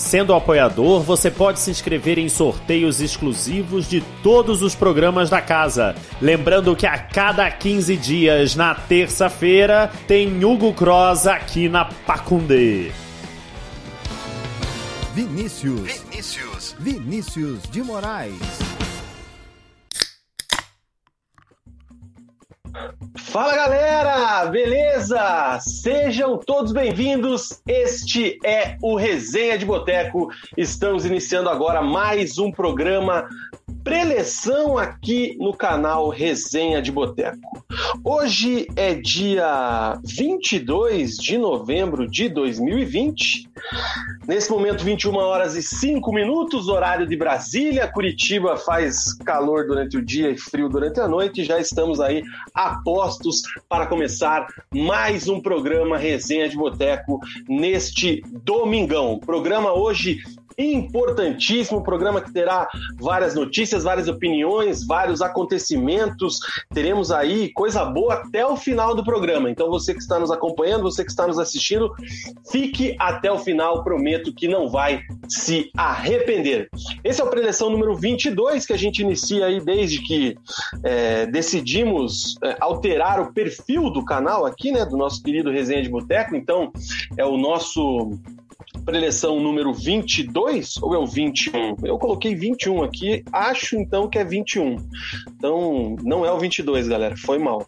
Sendo apoiador, você pode se inscrever em sorteios exclusivos de todos os programas da casa. Lembrando que a cada 15 dias, na terça-feira, tem Hugo Cross aqui na Pacundê. Vinícius. Vinícius. Vinícius de Moraes. Fala galera, beleza? Sejam todos bem-vindos. Este é o Resenha de Boteco. Estamos iniciando agora mais um programa preleção aqui no canal Resenha de Boteco. Hoje é dia 22 de novembro de 2020. Nesse momento, 21 horas e 5 minutos, horário de Brasília. Curitiba faz calor durante o dia e frio durante a noite. Já estamos aí a postos para começar mais um programa Resenha de Boteco neste domingão. Programa hoje importantíssimo, programa que terá várias notícias, várias opiniões, vários acontecimentos. Teremos aí coisa boa até o final do programa. Então você que está nos acompanhando, você que está nos assistindo, fique até o final, prometo que não vai se arrepender. Esse é o preleção número 22 que a gente inicia aí desde que é, decidimos é, alterar o perfil do canal aqui, né, do nosso querido Resenha de Boteco. Então, é o nosso preleção número 22 ou é o 21? Eu coloquei 21 aqui, acho então que é 21. Então, não é o 22, galera, foi mal.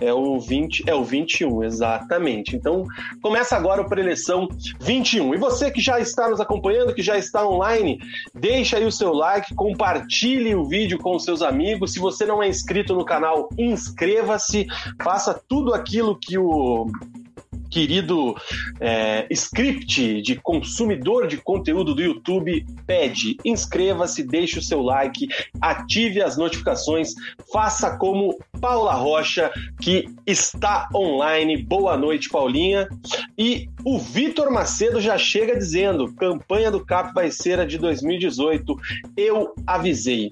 É o 20, é o 21, exatamente. Então, começa agora o preleção 21. E você que já está nos acompanhando, que já está online, deixa aí o seu like, compartilhe o vídeo com os seus amigos. Se você não é inscrito no canal, inscreva-se, faça tudo aquilo que o querido é, script de consumidor de conteúdo do YouTube pede. Inscreva-se, deixe o seu like, ative as notificações, faça como Paula Rocha, que está online. Boa noite, Paulinha. E o Vitor Macedo já chega dizendo: campanha do CAP vai ser a de 2018. Eu avisei.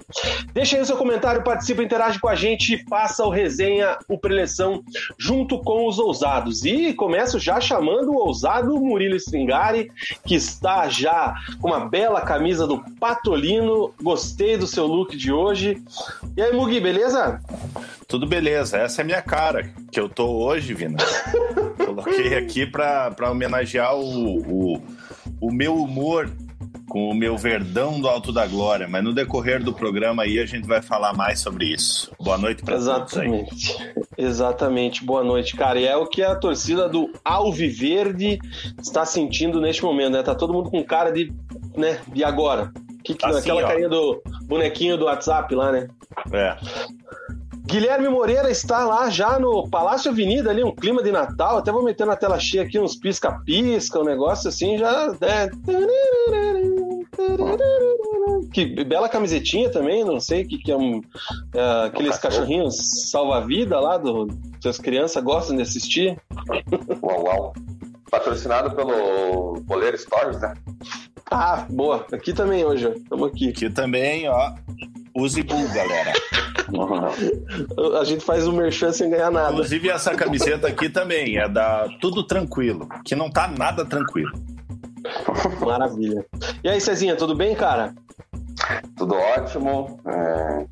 Deixa aí o seu comentário, participa, interage com a gente, faça o resenha, o preleção junto com os ousados. E começo já chamando o ousado Murilo Stringari, que está já com uma bela camisa do Patolino. Gostei do seu look de hoje. E aí, Mugi, beleza? Tudo beleza, essa é a minha cara, que eu tô hoje, Vina. Coloquei aqui para homenagear o, o, o meu humor com o meu verdão do Alto da Glória, mas no decorrer do programa aí a gente vai falar mais sobre isso. Boa noite para todos aí. Exatamente, boa noite, cara. E é o que a torcida do Alviverde está sentindo neste momento, né? Tá todo mundo com cara de, né, e agora? Que, que, assim, aquela ó. carinha do bonequinho do WhatsApp lá, né? É. Guilherme Moreira está lá já no Palácio Avenida, ali, um clima de Natal. Até vou meter na tela cheia aqui uns pisca-pisca, um negócio assim, já. É... Que bela camisetinha também, não sei o que, que é um. É, aqueles cachorrinhos salva-vida lá do. Que as crianças gostam de assistir. Uau, uau. Patrocinado pelo Boleiro Stories, né? Ah, boa. Aqui também hoje, Estamos aqui. Aqui também, ó. Use Bull, galera. A gente faz o merchan sem ganhar nada. Inclusive, essa camiseta aqui também é da Tudo Tranquilo, que não tá nada tranquilo. Maravilha. E aí, Cezinha, tudo bem, cara? Tudo ótimo. É,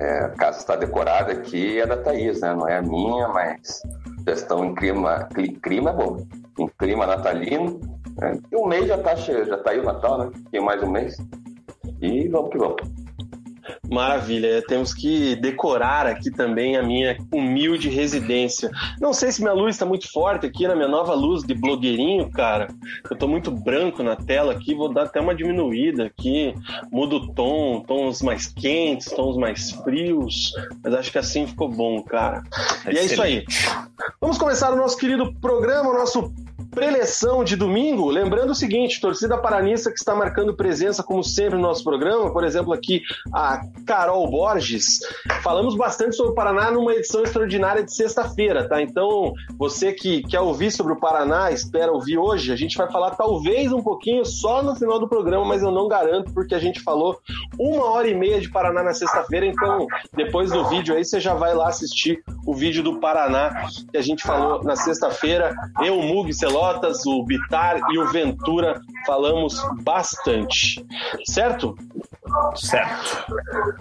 é, a casa está decorada aqui, é da Thaís, né? Não é a minha, mas gestão em clima, clima é bom. Em clima natalino. É, e um mês já tá, já tá aí o Natal, né? Tem mais um mês. E vamos que vamos. Maravilha, temos que decorar aqui também a minha humilde residência. Não sei se minha luz está muito forte aqui na minha nova luz de blogueirinho, cara. Eu tô muito branco na tela aqui, vou dar até uma diminuída aqui. Mudo o tom, tons mais quentes, tons mais frios. Mas acho que assim ficou bom, cara. E é isso aí. Vamos começar o nosso querido programa, o nosso preleção de domingo, lembrando o seguinte, torcida paranista que está marcando presença, como sempre, no nosso programa, por exemplo, aqui a Carol Borges, falamos bastante sobre o Paraná numa edição extraordinária de sexta-feira, tá? Então, você que quer ouvir sobre o Paraná, espera ouvir hoje, a gente vai falar talvez um pouquinho só no final do programa, mas eu não garanto, porque a gente falou uma hora e meia de Paraná na sexta-feira, então, depois do vídeo aí, você já vai lá assistir o vídeo do Paraná que a gente falou na sexta-feira, eu, o Mug, Celó, Pelotas, o Bitar e o Ventura falamos bastante. Certo? Certo.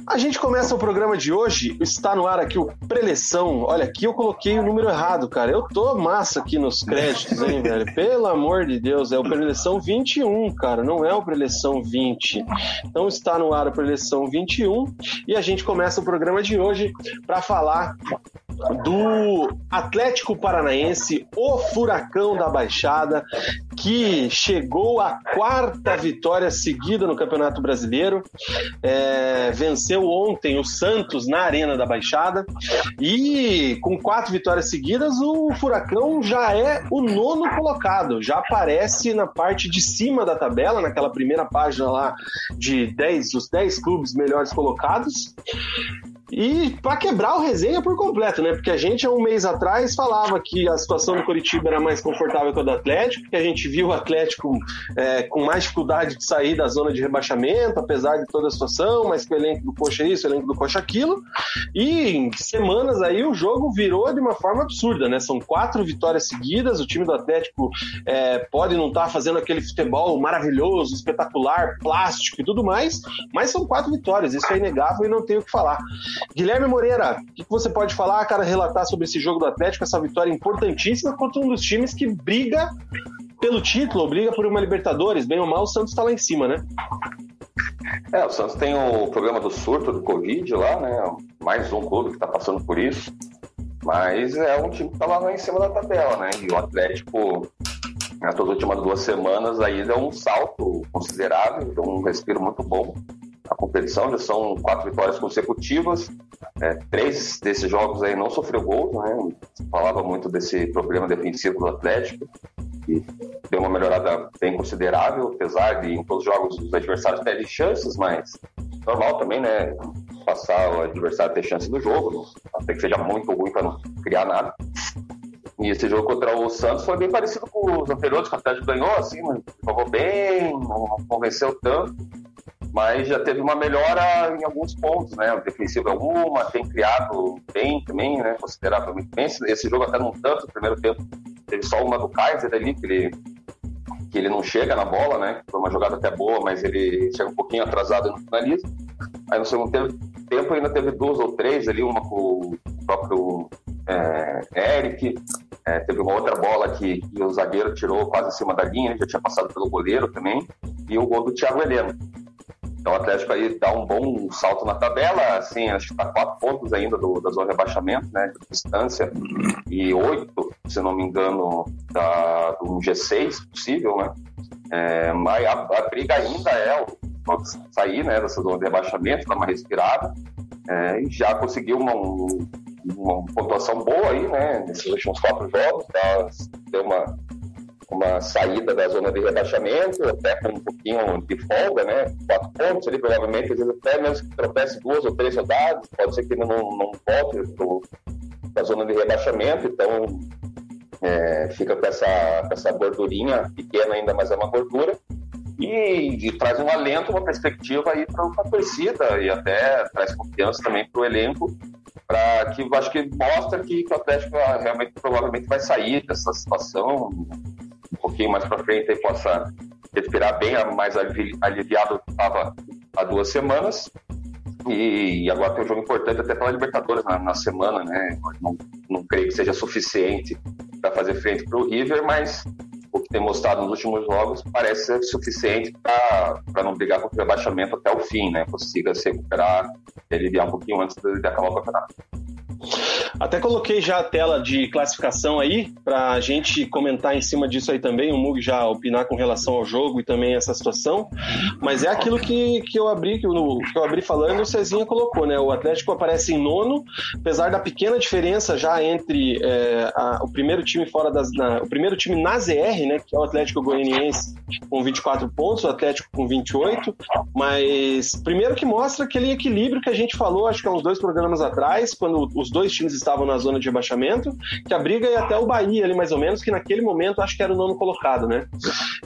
A gente começa o programa de hoje, está no ar aqui o preleção. Olha, aqui eu coloquei o número errado, cara. Eu tô massa aqui nos créditos, hein, velho? Pelo amor de Deus, é o preleção 21, cara, não é o preleção 20. Então está no ar o preleção 21 e a gente começa o programa de hoje para falar do Atlético Paranaense, o Furacão da Baixada, que chegou à quarta vitória seguida no Campeonato Brasileiro. É, venceu ontem o Santos na Arena da Baixada. E com quatro vitórias seguidas, o Furacão já é o nono colocado. Já aparece na parte de cima da tabela, naquela primeira página lá de 10, os 10 clubes melhores colocados. E para quebrar o resenha por completo, né? Porque a gente, há um mês atrás, falava que a situação do Curitiba era mais confortável que a do Atlético, que a gente viu o Atlético é, com mais dificuldade de sair da zona de rebaixamento, apesar de toda a situação, mas que o elenco do Coxa isso, o elenco do Coxa aquilo. E em semanas aí o jogo virou de uma forma absurda, né? São quatro vitórias seguidas, o time do Atlético é, pode não estar tá fazendo aquele futebol maravilhoso, espetacular, plástico e tudo mais, mas são quatro vitórias, isso é inegável e não tenho o que falar. Guilherme Moreira, o que você pode falar, cara, relatar sobre esse jogo do Atlético, essa vitória importantíssima contra um dos times que briga pelo título, briga por uma Libertadores, bem ou mal, o Santos está lá em cima, né? É, o Santos tem o programa do surto do Covid lá, né? Mais um clube que está passando por isso. Mas é um time que está lá em cima da tabela, né? E o Atlético, nas últimas duas semanas, aí deu um salto considerável, deu um respiro muito bom a competição, já são quatro vitórias consecutivas. É, três desses jogos aí não sofreu gols, né? Falava muito desse problema defensivo do Atlético, que deu uma melhorada bem considerável, apesar de em todos os jogos os adversários terem chances, mas normal também, né? Passar o adversário ter chance no jogo, até que seja muito ruim para não criar nada. E esse jogo contra o Santos foi bem parecido com os anteriores, que o Atlético ganhou, assim, jogou bem, não convenceu tanto mas já teve uma melhora em alguns pontos, né? O defensivo é tem criado bem também, né? Consideravelmente bem. Esse jogo até não tanto, no primeiro tempo teve só uma do Kaiser ali, que ele, que ele não chega na bola, né? Foi uma jogada até boa, mas ele chega um pouquinho atrasado no finalismo. Aí no segundo tempo ainda teve duas ou três ali, uma com o próprio é, Eric, é, teve uma outra bola que, que, o zagueiro tirou quase em cima da linha, já tinha passado pelo goleiro também, e o gol do Thiago Heleno. Então o Atlético aí dá um bom salto na tabela, assim, acho que está quatro pontos ainda do, da zona de rebaixamento, né, de distância, e oito, se não me engano, da, do G6 possível, né. É, mas a, a, briga ainda é o, sair né, dessa zona de rebaixamento, dar uma respirada, é, e já conseguiu uma, um, uma pontuação boa aí, né, nesses últimos quatro jogos, tá, deu uma uma saída da zona de rebaixamento, até com um pouquinho de folga, né? Quatro pontos ali, provavelmente, às vezes até mesmo que tropece duas ou três rodadas, pode ser que não, não volte para a zona de rebaixamento, então é, fica com essa, com essa gordurinha pequena ainda, mas é uma gordura. E, e traz um alento, uma perspectiva aí para a torcida e até traz confiança também para o elenco, para que acho que mostra que, que o Atlético realmente provavelmente vai sair dessa situação, um pouquinho mais para frente e possa respirar bem, mais aliviado do que estava há duas semanas. E agora tem um jogo importante até pela Libertadores na, na semana, né? Não, não creio que seja suficiente para fazer frente para o River, mas tem mostrado nos últimos jogos parece ser suficiente para não brigar contra o rebaixamento até o fim, né? Consiga se recuperar e aliviar um pouquinho antes de acabar o campeonato. Até coloquei já a tela de classificação aí, para a gente comentar em cima disso aí também, o Mug já opinar com relação ao jogo e também essa situação. Mas é aquilo que, que, eu, abri, que, eu, que eu abri falando, o Cezinha colocou, né? O Atlético aparece em nono, apesar da pequena diferença já entre é, a, o primeiro time fora das. Na, o primeiro time na ZR, né? Que é o Atlético Goianiense com 24 pontos, o Atlético com 28. Mas primeiro que mostra aquele equilíbrio que a gente falou, acho que há uns dois programas atrás, quando os dois times estavam na zona de rebaixamento, que a briga ia até o Bahia ali, mais ou menos, que naquele momento acho que era o nono colocado, né?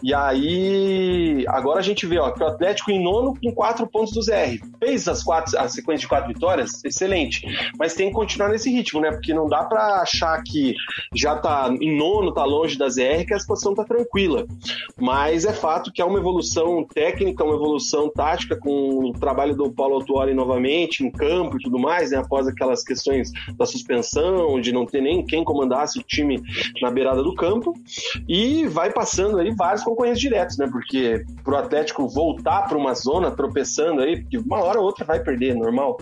E aí, agora a gente vê, ó, que o Atlético em nono com quatro pontos do ZR. Fez as quatro, a sequência de quatro vitórias, excelente. Mas tem que continuar nesse ritmo, né? Porque não dá para achar que já tá em nono, tá longe da ZR, que a situação tá tranquila. Mas é fato que é uma evolução técnica, uma evolução tática com o trabalho do Paulo Autuori novamente em campo e tudo mais, né? Após aquelas questões da suspensão, de não ter nem quem comandasse o time na beirada do campo. E vai passando aí vários concorrentes diretos, né? Porque pro Atlético voltar para uma zona tropeçando aí, porque uma hora ou outra vai perder, normal.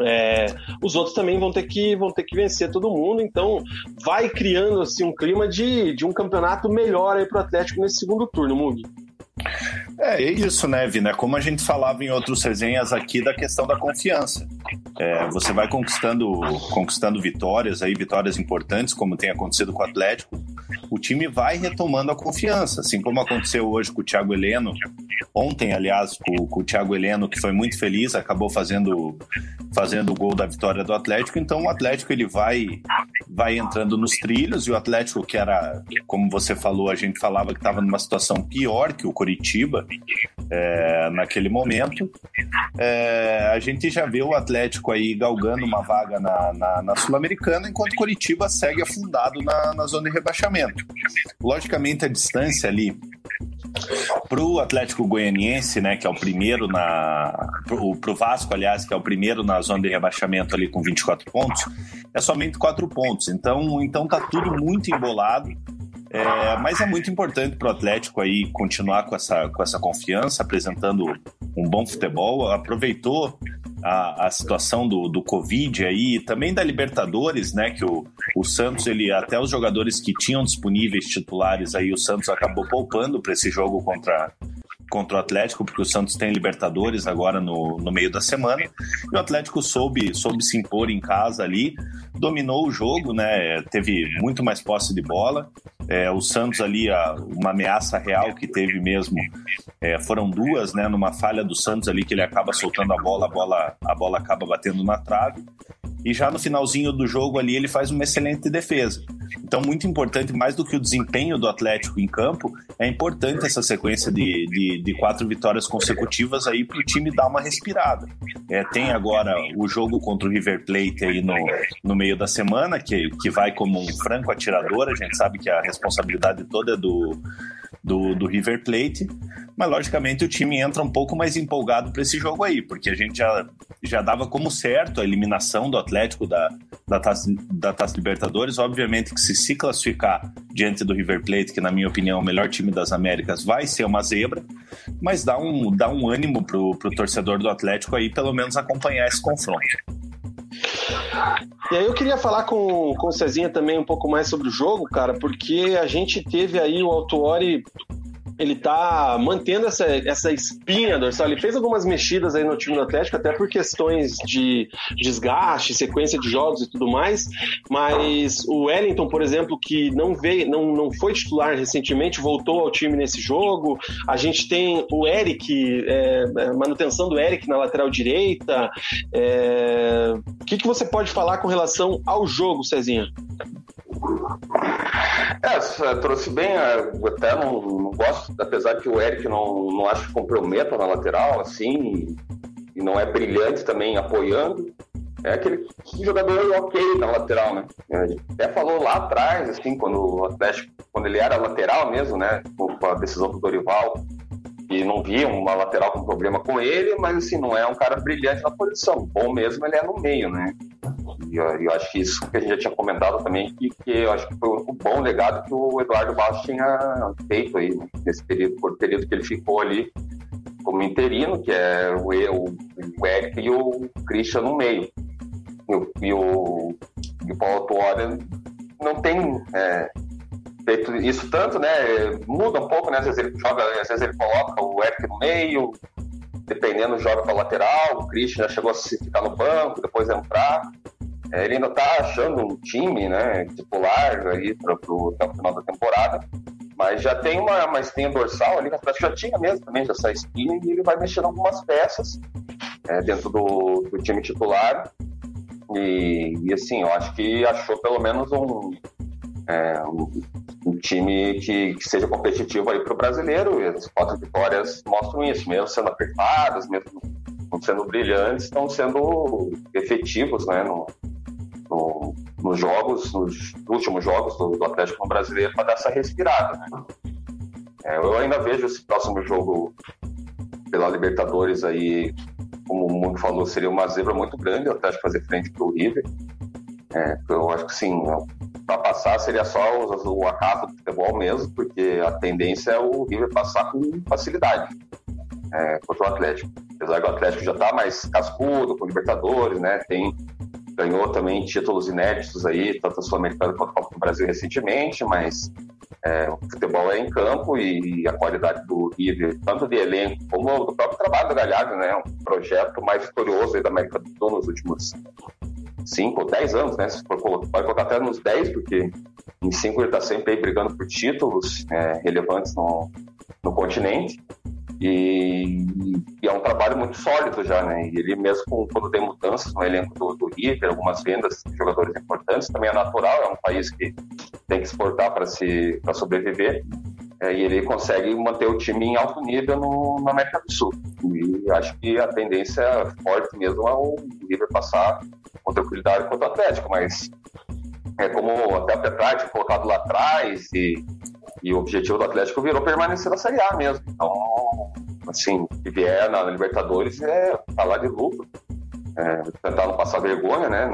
É, os outros também vão ter que vão ter que vencer todo mundo, então vai criando assim um clima de, de um campeonato melhor aí pro Atlético nesse segundo turno, Mugi. É, é isso, né, Vina? Como a gente falava em outras resenhas aqui da questão da confiança. É, você vai conquistando, conquistando vitórias, aí, vitórias importantes, como tem acontecido com o Atlético, o time vai retomando a confiança, assim como aconteceu hoje com o Thiago Heleno, ontem, aliás, com, com o Thiago Heleno, que foi muito feliz, acabou fazendo, fazendo o gol da vitória do Atlético, então o Atlético ele vai, vai entrando nos trilhos, e o Atlético, que era, como você falou, a gente falava que estava numa situação pior que o Coritiba é, naquele momento, é, a gente já vê o Atlético aí galgando uma vaga na, na, na Sul-Americana, enquanto Coritiba segue afundado na, na zona de rebaixamento. Logicamente, a distância ali para o Atlético Goianiense, né, que é o primeiro na. Para o Vasco, aliás, que é o primeiro na zona de rebaixamento ali com 24 pontos, é somente 4 pontos. Então, então tá tudo muito embolado. É, mas é muito importante para o Atlético aí continuar com essa, com essa confiança, apresentando um bom futebol. Aproveitou a, a situação do, do Covid aí, também da Libertadores, né? Que o, o Santos, ele até os jogadores que tinham disponíveis titulares aí, o Santos acabou poupando para esse jogo contra, contra o Atlético, porque o Santos tem Libertadores agora no, no meio da semana. E o Atlético soube, soube se impor em casa ali, dominou o jogo, né? Teve muito mais posse de bola. É, o Santos ali, a, uma ameaça real que teve mesmo, é, foram duas, né? Numa falha do Santos ali que ele acaba soltando a bola, a bola, a bola acaba batendo na trave. E já no finalzinho do jogo ali ele faz uma excelente defesa. Então, muito importante, mais do que o desempenho do Atlético em campo, é importante essa sequência de, de, de quatro vitórias consecutivas aí para o time dar uma respirada. É, tem agora o jogo contra o River Plate aí no, no meio da semana, que, que vai como um franco atirador, a gente sabe que a responsabilidade toda é do, do, do River Plate, mas logicamente o time entra um pouco mais empolgado para esse jogo aí, porque a gente já, já dava como certo a eliminação do Atlético da, da, Taça, da Taça Libertadores. Obviamente que se se classificar diante do River Plate, que na minha opinião é o melhor time das Américas, vai ser uma zebra, mas dá um, dá um ânimo pro, pro torcedor do Atlético aí pelo menos acompanhar esse confronto. E aí eu queria falar com, com o Cezinha também um pouco mais sobre o jogo, cara, porque a gente teve aí o Autuori ele tá mantendo essa, essa espinha dorsal. Ele fez algumas mexidas aí no time do Atlético, até por questões de desgaste, sequência de jogos e tudo mais. Mas o Wellington, por exemplo, que não veio, não, não foi titular recentemente, voltou ao time nesse jogo. A gente tem o Eric, é, é manutenção do Eric na lateral direita. É... O que, que você pode falar com relação ao jogo, Cezinha? É, trouxe bem, é, até não, não, gosto, apesar que o Eric não, não acho que comprometa na lateral, assim, e não é brilhante também apoiando. É aquele jogador ok na lateral, né? Até falou lá atrás, assim, quando o Atlético, quando ele era lateral mesmo, né? Com a decisão do Dorival, e não via uma lateral com problema com ele, mas assim, não é um cara brilhante na posição. Bom mesmo ele é no meio, né? E eu, eu, acho que isso que a gente já tinha comentado também, que, que eu acho que foi um bom legado que o Eduardo Barros tinha feito aí, nesse período, por período que ele ficou ali como interino, que é o, o, o Eric e o Christian no meio. E o, e o, e o Paulo Tuori não tem é, feito isso tanto, né? Muda um pouco, né? Às vezes ele joga, às vezes ele coloca o Eric no meio, dependendo, joga para lateral. O Christian já chegou a ficar no banco, depois entrar. É, ele ainda está achando um time, né, titular aí para o final da temporada, mas já tem uma, uma espinha dorsal ali, já tinha mesmo também essa espinha, e ele vai mexendo algumas peças é, dentro do, do, time titular. E, e, assim, eu acho que achou pelo menos um, é, um, um, time que, que, seja competitivo aí para o brasileiro. E as quatro vitórias mostram isso, mesmo sendo apertadas, mesmo não sendo brilhantes, estão sendo efetivos né, no, no, nos jogos, nos últimos jogos do, do Atlético Brasileiro para dar essa respirada. Né? É, eu ainda vejo esse próximo jogo pela Libertadores aí, como o mundo falou, seria uma zebra muito grande o Atlético fazer frente para o River. É, eu acho que sim, para passar seria só o, o acaso do futebol mesmo, porque a tendência é o River passar com facilidade é, contra o Atlético. Apesar que o Atlético já está mais cascudo com Libertadores, né? Tem ganhou também títulos inéditos aí, tanto a Sul-Americana quanto a Copa do Brasil recentemente, mas é, o futebol é em campo e a qualidade do River, tanto de elenco como do próprio trabalho do Galhardo, né? Um projeto mais vitorioso aí da América do Sul nos últimos 5 ou 10 anos, né? Se for, pode colocar até nos 10, porque em 5 ele está sempre aí brigando por títulos é, relevantes no, no continente. E, e, é um trabalho muito sólido já, né? E ele mesmo quando tem mudanças no elenco do, do River, algumas vendas de jogadores importantes, também é natural, é um país que tem que exportar para se para sobreviver. É, e ele consegue manter o time em alto nível no, na América do Sul. E acho que a tendência forte mesmo é o River passar com tranquilidade contra o Atlético, mas é como até o Petrarca colocado lá atrás e e o objetivo do Atlético virou permanecer na Série A mesmo. Então, assim, que vier na Libertadores é falar de lucro. É, tentar não passar vergonha, né?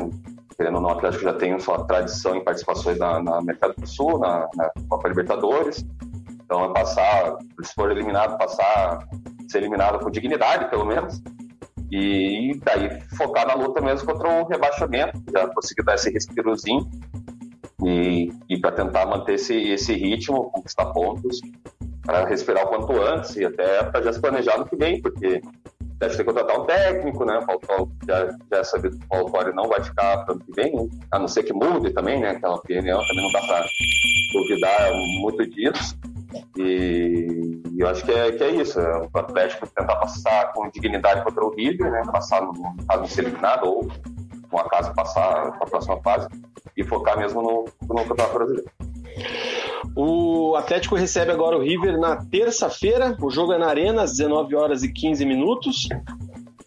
Querendo ou não, o Atlético já tem sua tradição em participações na, na América do Sul, na, na Copa Libertadores. Então, é passar, se for eliminado, passar, ser eliminado com dignidade, pelo menos. E daí focar na luta mesmo contra o rebaixamento, já conseguir dar esse respirozinho e, e para tentar manter esse, esse ritmo, conquistar pontos, para respirar o quanto antes e até para já se planejar no que vem, porque deve ter que contratar um técnico, né? Paulo já, já é sabido que o Paulo Torre não vai ficar para que vem, né? a não ser que mude também, né? Aquela opinião também não dá para duvidar muito disso. E, eu acho que é, que é isso. É o Atlético tentar passar com dignidade contra o River, né? Passar no caso de ser eliminado ou com acaso passar para a próxima fase e focar mesmo no, no Campeonato Brasileiro. O Atlético recebe agora o River na terça-feira. O jogo é na Arena, às 19 horas e 15 minutos.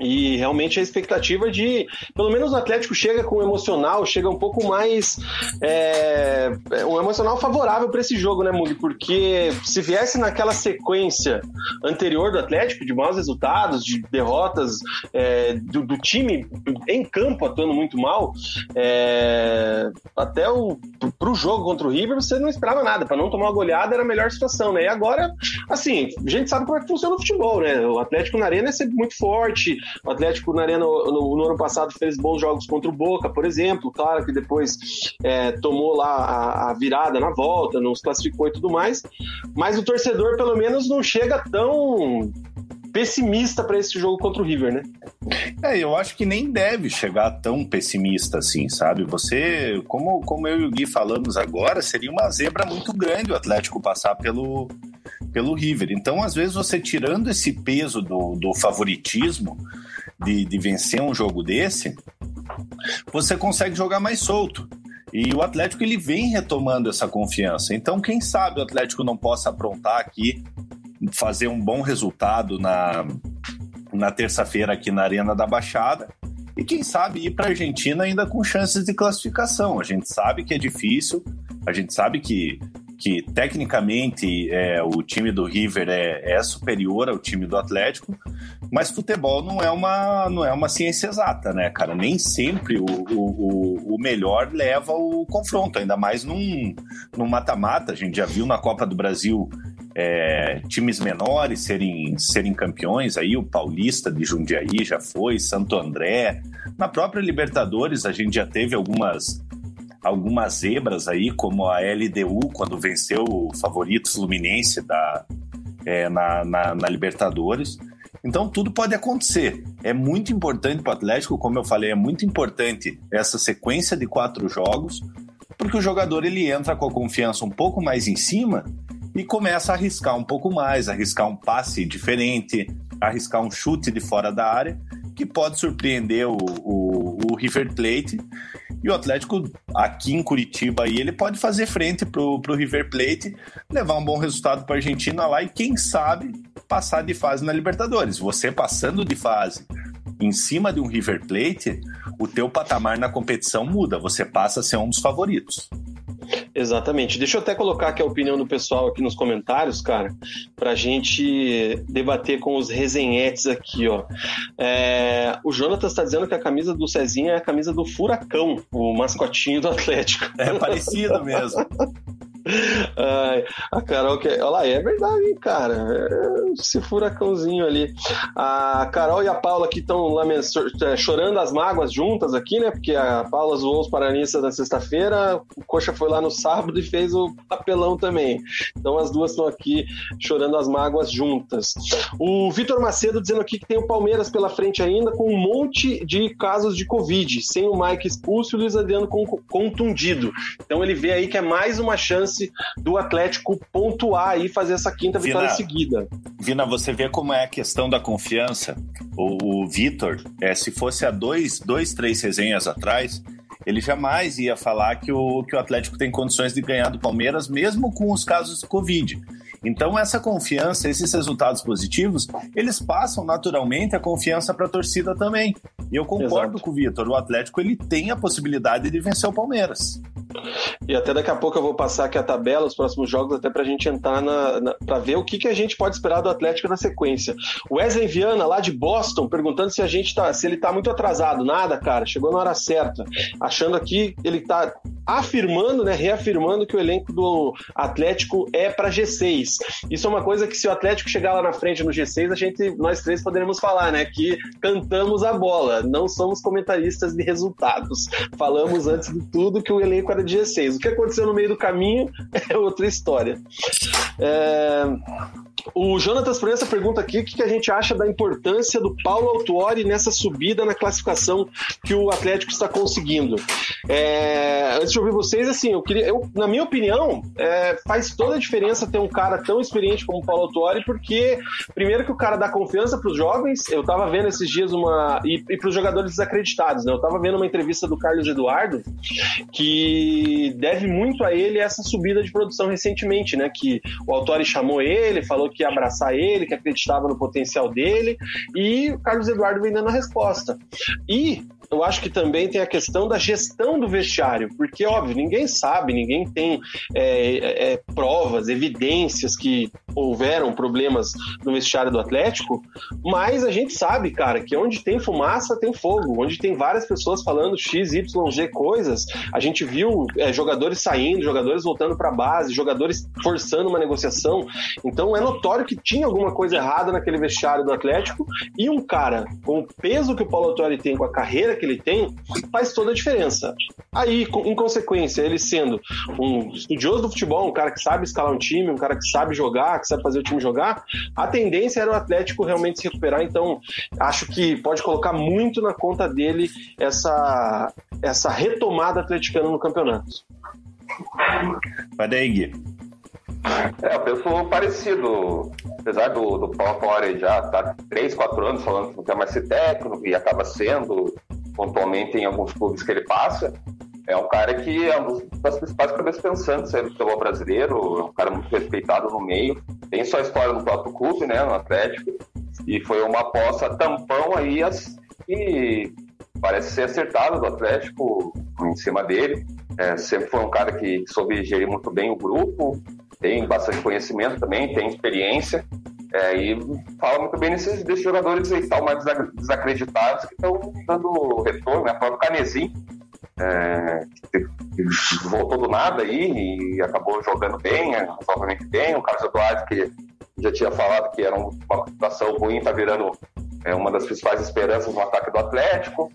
E realmente a expectativa de, pelo menos o Atlético chega com um emocional, chega um pouco mais. É, um emocional favorável para esse jogo, né, Mug? Porque se viesse naquela sequência anterior do Atlético, de maus resultados, de derrotas, é, do, do, time em campo atuando muito mal, é, até o pro jogo contra o River você não esperava nada. Para não tomar uma goleada era a melhor situação, né? E agora, assim, a gente sabe como é que funciona o futebol, né? O Atlético na Arena é sempre muito forte, o Atlético na Arena no, no, ano passado fez bons jogos contra o Boca, por exemplo. Claro que depois é, tomou lá a, a, virada na volta, não se classificou e tudo mais. Mas o torcedor, pelo menos, não chega tão pessimista para esse jogo contra o River, né? É, eu acho que nem deve chegar tão pessimista assim, sabe? Você, como, como eu e o Gui falamos agora, seria uma zebra muito grande o Atlético passar pelo, pelo River. Então, às vezes, você tirando esse peso do, do favoritismo de, de vencer um jogo desse, você consegue jogar mais solto. E o Atlético ele vem retomando essa confiança. Então, quem sabe o Atlético não possa aprontar aqui, fazer um bom resultado na, na terça-feira aqui na Arena da Baixada. E quem sabe ir para a Argentina ainda com chances de classificação. A gente sabe que é difícil, a gente sabe que que tecnicamente é, o time do River é, é, superior ao time do Atlético, mas futebol não é uma, não é uma ciência exata, né, cara? Nem sempre o, o, o melhor leva o confronto, ainda mais num mata-mata. A gente já viu na Copa do Brasil é, times menores serem, serem campeões, aí o Paulista de Jundiaí já foi, Santo André. Na própria Libertadores a gente já teve algumas algumas zebras aí, como a LDU, quando venceu o favorito Fluminense da, é, na, na, na, Libertadores. Então tudo pode acontecer. É muito importante para o Atlético, como eu falei, é muito importante essa sequência de quatro jogos, porque o jogador ele entra com a confiança um pouco mais em cima e começa a arriscar um pouco mais, arriscar um passe diferente, arriscar um chute de fora da área, que pode surpreender o, o, o River Plate e o Atlético, aqui em Curitiba, aí, ele pode fazer frente pro, pro River Plate, levar um bom resultado para a Argentina lá e, quem sabe, passar de fase na Libertadores. Você passando de fase em cima de um River Plate, o teu patamar na competição muda, você passa a ser um dos favoritos. Exatamente. Deixa eu até colocar aqui a opinião do pessoal aqui nos comentários, cara, pra gente debater com os resenhetes aqui, ó. É, o Jonatas está dizendo que a camisa do Cezinha é a camisa do Furacão, o mascotinho do Atlético. É parecido mesmo. Ai, a Carol que. Olha lá, é verdade, hein, cara. É esse furacãozinho ali. A Carol e a Paula que estão é, chorando as mágoas juntas aqui, né? Porque a Paula zoou os paranistas na sexta-feira, o Coxa foi lá no sábado e fez o papelão também. Então as duas estão aqui chorando as mágoas juntas. O Vitor Macedo dizendo aqui que tem o Palmeiras pela frente ainda, com um monte de casos de Covid, sem o Mike expulso e o Luiz Adriano contundido. Então ele vê aí que é mais uma chance chance do Atlético pontuar e fazer essa quinta Vina, vitória seguida. Vina, você vê como é a questão da confiança. O, o Vitor, é, se fosse há dois, dois, três resenhas atrás, ele jamais ia falar que o, que o Atlético tem condições de ganhar do Palmeiras, mesmo com os casos de Covid. Então, essa confiança, esses resultados positivos, eles passam naturalmente a confiança para a torcida também. E eu concordo Exato. com o Vitor, o Atlético ele tem a possibilidade de vencer o Palmeiras. E até daqui a pouco eu vou passar aqui a tabela, os próximos jogos, até para a gente entrar na, na para ver o que, que a gente pode esperar do Atlético na sequência. O Wesley Viana, lá de Boston, perguntando se a gente tá, se ele tá muito atrasado. Nada, cara, chegou na hora certa. Achando aqui, ele tá afirmando, né, reafirmando que o elenco do Atlético é para G6. Isso é uma coisa que se o Atlético chegar lá na frente no G6, a gente, nós três poderemos falar, né, que cantamos a bola, não somos comentaristas de resultados. Falamos antes de tudo que o elenco era de G6. O que aconteceu no meio do caminho é outra história. É... O Jonatas Proença pergunta aqui o que a gente acha da importância do Paulo Autuori nessa subida na classificação que o Atlético está conseguindo. É, antes de ouvir vocês, assim, eu queria, eu, na minha opinião, é, faz toda a diferença ter um cara tão experiente como o Paulo Autuori, porque primeiro que o cara dá confiança para os jovens. Eu estava vendo esses dias uma e, e para os jogadores desacreditados, né? Eu estava vendo uma entrevista do Carlos Eduardo que deve muito a ele essa subida de produção recentemente, né? Que o Autuori chamou ele, falou que ia abraçar ele, que acreditava no potencial dele, e o Carlos Eduardo vem dando a resposta. E eu acho que também tem a questão da gestão do vestiário, porque, óbvio, ninguém sabe, ninguém tem é, é, provas, evidências que houveram problemas no vestiário do Atlético, mas a gente sabe, cara, que onde tem fumaça tem fogo, onde tem várias pessoas falando X, Y, Z coisas, a gente viu é, jogadores saindo, jogadores voltando para a base, jogadores forçando uma negociação, então é notório que tinha alguma coisa errada naquele vestiário do Atlético e um cara com o peso que o Paulo Autori tem, com a carreira que ele tem, faz toda a diferença. Aí, em consequência, ele sendo um estudioso do futebol, um cara que sabe escalar um time, um cara que sabe jogar, que sabe fazer o time jogar, a tendência era o Atlético realmente se recuperar. Então, acho que pode colocar muito na conta dele essa, essa retomada atleticana no campeonato. Vai daí, Gui. É, eu penso parecido. Apesar do, do Paulo Torre já estar tá 3, 4 anos falando que não quer mais ser técnico e acaba sendo pontualmente em alguns clubes que ele passa, é um cara que é um das principais cabeças pensantes do futebol brasileiro, é um cara muito respeitado no meio, tem sua história no próprio clube, né, no Atlético, e foi uma aposta tampão aí e parece ser acertada do Atlético em cima dele. É, sempre foi um cara que soube gerir muito bem o grupo, tem bastante conhecimento também, tem experiência. É, e fala muito bem desses, desses jogadores aí, tal, mais desacreditados, que estão dando retorno, né? O próprio Canezinho, é, que voltou do nada aí e acabou jogando bem, razoavelmente bem. O Carlos Eduardo, que já tinha falado que era uma situação ruim, está virando é, uma das principais esperanças no ataque do Atlético.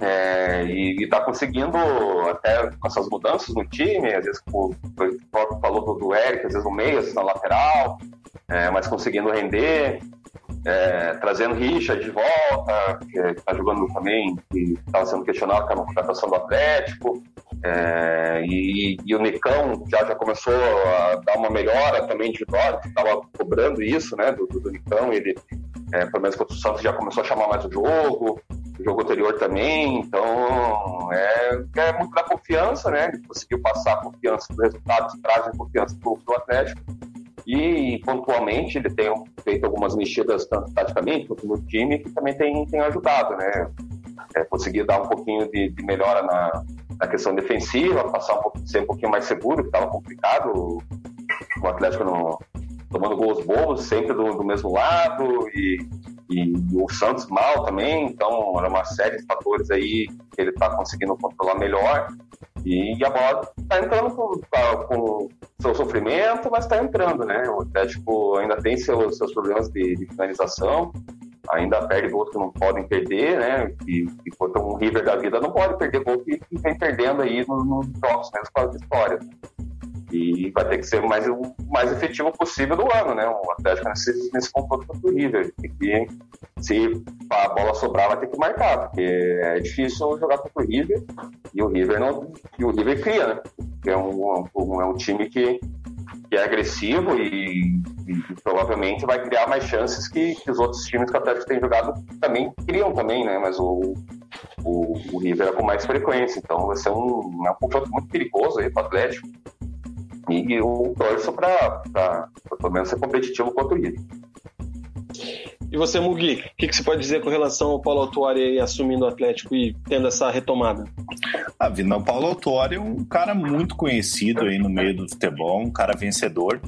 É, e está conseguindo, até com essas mudanças no time, às vezes o próprio falou do, do Eric, às vezes no às vezes na lateral, é, mas conseguindo render, é, trazendo Richa de volta, que está jogando também, que estava sendo questionado com a contratação do Atlético, é, e, e, o Nicão já, já começou a dar uma melhora também individual, estava cobrando isso né, do, do Nicão, ele, é, pelo menos contra o Santos, já começou a chamar mais o jogo, o jogo anterior também, então é, é muito da confiança, né? Ele conseguiu passar a confiança dos resultados, trazem confiança para o Atlético. E pontualmente ele tem feito algumas mexidas, tanto taticamente quanto no time, que também tem, tem ajudado, né? É, conseguir dar um pouquinho de, de melhora na, na, questão defensiva, passar um ser um pouquinho mais seguro, que estava complicado. O, Atlético no, tomando gols bobos, sempre do, do mesmo lado, e e o Santos mal também, então era uma série de fatores aí que ele está conseguindo controlar melhor. E a bola está entrando com, tá, com seu sofrimento, mas está entrando, né? O Atlético ainda tem seus, seus problemas de, de finalização, ainda perde gols que não podem perder, né? E, enquanto um River da vida não pode perder gol que, vem perdendo aí nos no jogos, mesmo com as histórias. E vai ter que ser mais, o mais efetivo possível do ano, né? O Atlético nesse, nesse confronto contra o River. Tem que, se a bola sobrar, vai ter que marcar, porque é difícil jogar contra o River. E o River não. E o River cria, né? É um, um, é um time que, que é agressivo e, e, e, provavelmente vai criar mais chances que, que os outros times que o Atlético tem jogado também criam também, né? Mas o, o, o River é com mais frequência. Então vai ser um, é um confronto muito perigoso aí para o Atlético. E eu torço para pelo menos ser competitivo contra o River. E você, Mugi, o que, que, você pode dizer com relação ao Paulo Autuari assumindo o Atlético e tendo essa retomada? Ah, Vina, o Paulo Autuari é um cara muito conhecido aí no meio do futebol, um cara vencedor.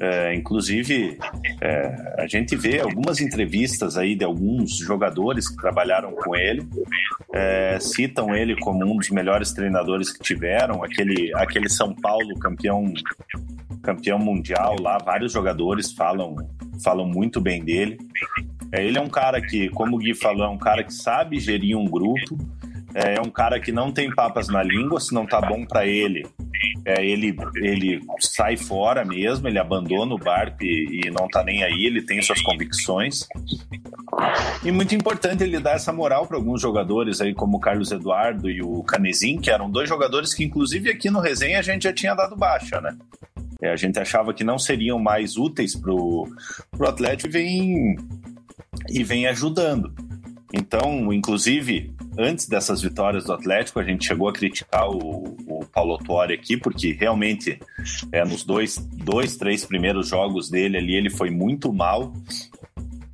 É, inclusive, é, a gente vê algumas entrevistas aí de alguns jogadores que trabalharam com ele, é, citam ele como um dos melhores treinadores que tiveram, aquele, aquele São Paulo campeão campeão mundial lá, vários jogadores falam falam muito bem dele. É, ele é um cara que, como o Gui falou, é um cara que sabe gerir um grupo, é, é um cara que não tem papas na língua, se não tá bom para ele, é, ele, ele sai fora mesmo, ele abandona o barco e, e, não tá nem aí, ele tem suas convicções. E muito importante ele dar essa moral para alguns jogadores aí, como o Carlos Eduardo e o Canezin, que eram dois jogadores que, inclusive, aqui no resenha a gente já tinha dado baixa, né? É, a gente achava que não seriam mais úteis pro, pro Atlético e vem, e vem ajudando. Então, inclusive, antes dessas vitórias do Atlético, a gente chegou a criticar o, o Paulo Tuori aqui, porque realmente é, nos dois, dois, três primeiros jogos dele ali, ele foi muito mal.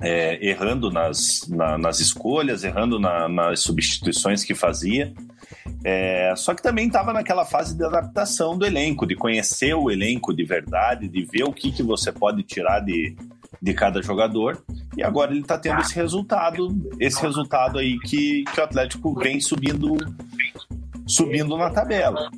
É, errando nas, na, nas escolhas, errando na, nas substituições que fazia. É, só que também estava naquela fase de adaptação do elenco, de conhecer o elenco de verdade, de ver o que, que você pode tirar de, de cada jogador. E agora ele está tendo esse resultado, esse resultado aí que, que o Atlético vem subindo subindo na tabela.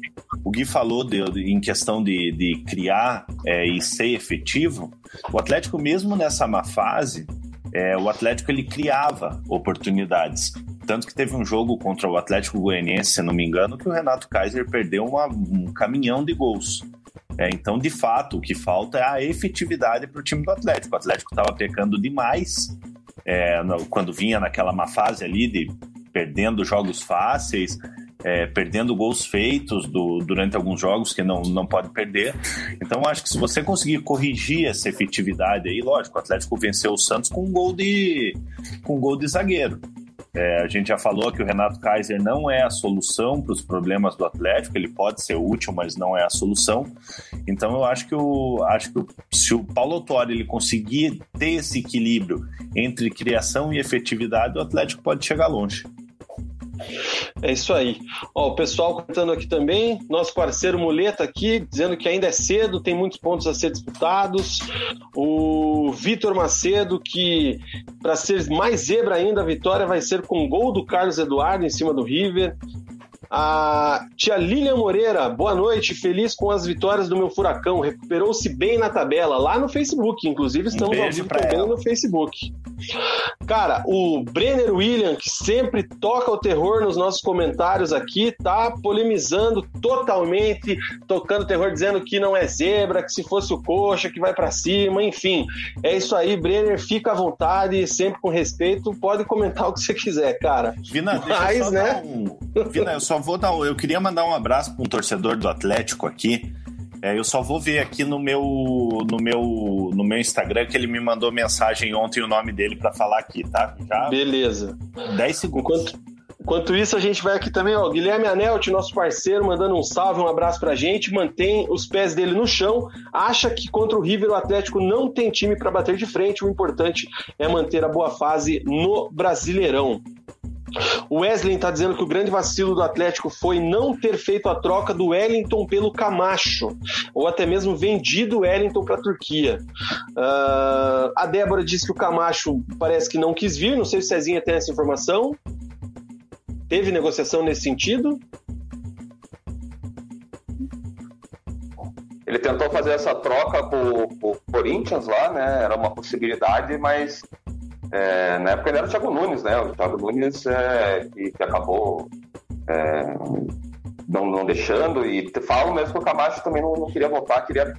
O Gui falou de, de, em questão de, de criar é, e ser efetivo. O Atlético, mesmo nessa má fase, é, o Atlético ele criava oportunidades. Tanto que teve um jogo contra o Atlético Goianiense, se não me engano, que o Renato Kaiser perdeu uma, um caminhão de gols. É, então, de fato, o que falta é a efetividade para o time do Atlético. O Atlético estava pecando demais é, no, quando vinha naquela má fase ali de perdendo jogos fáceis, é, perdendo gols feitos do, durante alguns jogos que não, não pode perder. Então, acho que se você conseguir corrigir essa efetividade aí, lógico, o Atlético venceu o Santos com um gol de, com um gol de zagueiro. É, a gente já falou que o Renato Kaiser não é a solução para os problemas do Atlético, ele pode ser útil, mas não é a solução. Então eu acho que, o, acho que se o Paulo Autori ele conseguir ter esse equilíbrio entre criação e efetividade, o Atlético pode chegar longe. É isso aí. Ó, o pessoal contando aqui também, nosso parceiro Muleta aqui, dizendo que ainda é cedo, tem muitos pontos a ser disputados. O Vitor Macedo, que para ser mais zebra ainda, a vitória vai ser com gol do Carlos Eduardo em cima do River. A tia Lilian Moreira, boa noite, feliz com as vitórias do meu Furacão. Recuperou-se bem na tabela, lá no Facebook. Inclusive, estamos Um ao vivo também ela. no Facebook. Cara, o Brenner William, que sempre toca o terror nos nossos comentários aqui, tá polemizando totalmente, tocando terror, dizendo que não é zebra, que se fosse o coxa, que vai pra cima, enfim. É isso aí, Brenner, fica à vontade, sempre com respeito, pode comentar o que você quiser, cara. Vina, deixa Mas, né? um... Vina, eu só vou dar. Eu queria mandar um abraço para um torcedor do Atlético aqui. É, eu só vou ver aqui no meu, no, meu, no meu Instagram que ele me mandou mensagem ontem o nome dele para falar aqui, tá? Já Beleza. 10 segundos. Enquanto, enquanto isso, a gente vai aqui também, ó. Guilherme Anelt, nosso parceiro, mandando um salve, um abraço pra gente. Mantém os pés dele no chão. Acha que contra o River o Atlético não tem time para bater de frente. O importante é manter a boa fase no Brasileirão. O Wesley está dizendo que o grande vacilo do Atlético foi não ter feito a troca do Wellington pelo Camacho, ou até mesmo vendido o Wellington para a Turquia. Ah, a Débora disse que o Camacho parece que não quis vir, não sei se o Cezinha tem essa informação. Teve negociação nesse sentido? Ele tentou fazer essa troca com o Corinthians lá, né? Era uma possibilidade, mas é, na época ele era o Thiago Nunes, né? O Thiago Nunes é, que, que acabou é, não, não deixando. E falam mesmo que o Camacho também não, não queria voltar, queria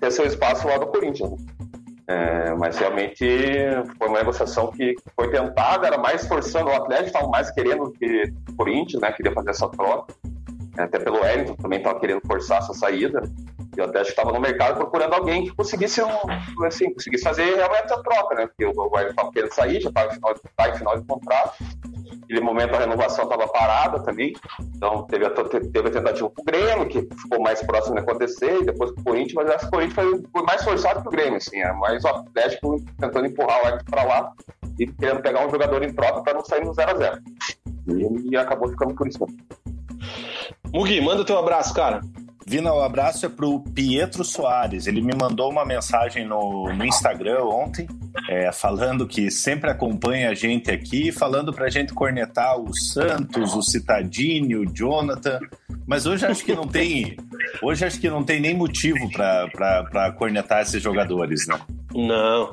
ter seu espaço lá do Corinthians. né? É, mas realmente foi uma negociação que foi tentada, era mais forçando o Atlético, estava mais querendo que o Corinthians, né? Queria fazer essa troca. Até pelo Wellington também estava querendo forçar essa saída. E o Atlético estava no mercado procurando alguém que conseguisse, um, assim, conseguisse fazer realmente a troca, né? Porque o Wellington estava querendo sair, já estava em final, tá final de contrato. Naquele momento a renovação estava parada também. Então teve a, teve a tentativa com o Grêmio, que ficou mais próximo de acontecer, e depois com o Corinthians, mas acho que o Corinthians foi, foi mais forçado que o Grêmio, assim. É mais o Atlético tentando empurrar o Wellington para lá e querendo pegar um jogador em troca para não sair no 0x0. E, e acabou ficando por isso. Mugi, manda teu abraço, cara. Vina, o abraço é pro Pietro Soares. Ele me mandou uma mensagem no, no Instagram ontem, é, falando que sempre acompanha a gente aqui, falando pra gente cornetar o Santos, o Citadini, o Jonathan. Mas hoje acho que não tem. Hoje acho que não tem nem motivo pra cornetar esses jogadores, né? Não.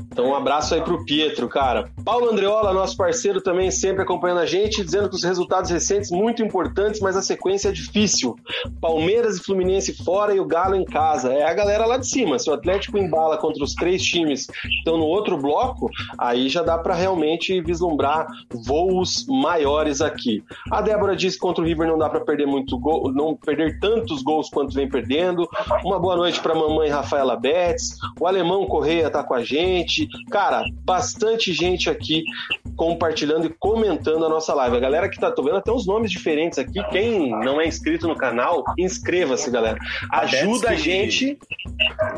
Então, um abraço aí pro Pietro, cara. Paulo Andreola, nosso parceiro, também sempre acompanhando a gente, dizendo que os resultados recentes muito importantes, mas a sequência é difícil. Palmeiras e Fluminense fora e o Galo em casa. É a galera lá de cima. Se o Atlético embala contra os três times que estão no outro bloco, aí já dá para realmente vislumbrar voos maiores aqui. A Débora disse que contra o River não dá para perder muito gol, não perder tantos gols quanto vem perdendo. Uma boa noite para mamãe Rafaela Betts. O alemão Correia tá com a gente. Cara, bastante gente aqui compartilhando e comentando a nossa live. A galera que tá tô vendo até uns nomes diferentes aqui. Quem não é inscrito no canal, inscreva-se, galera. Ajuda a que- gente.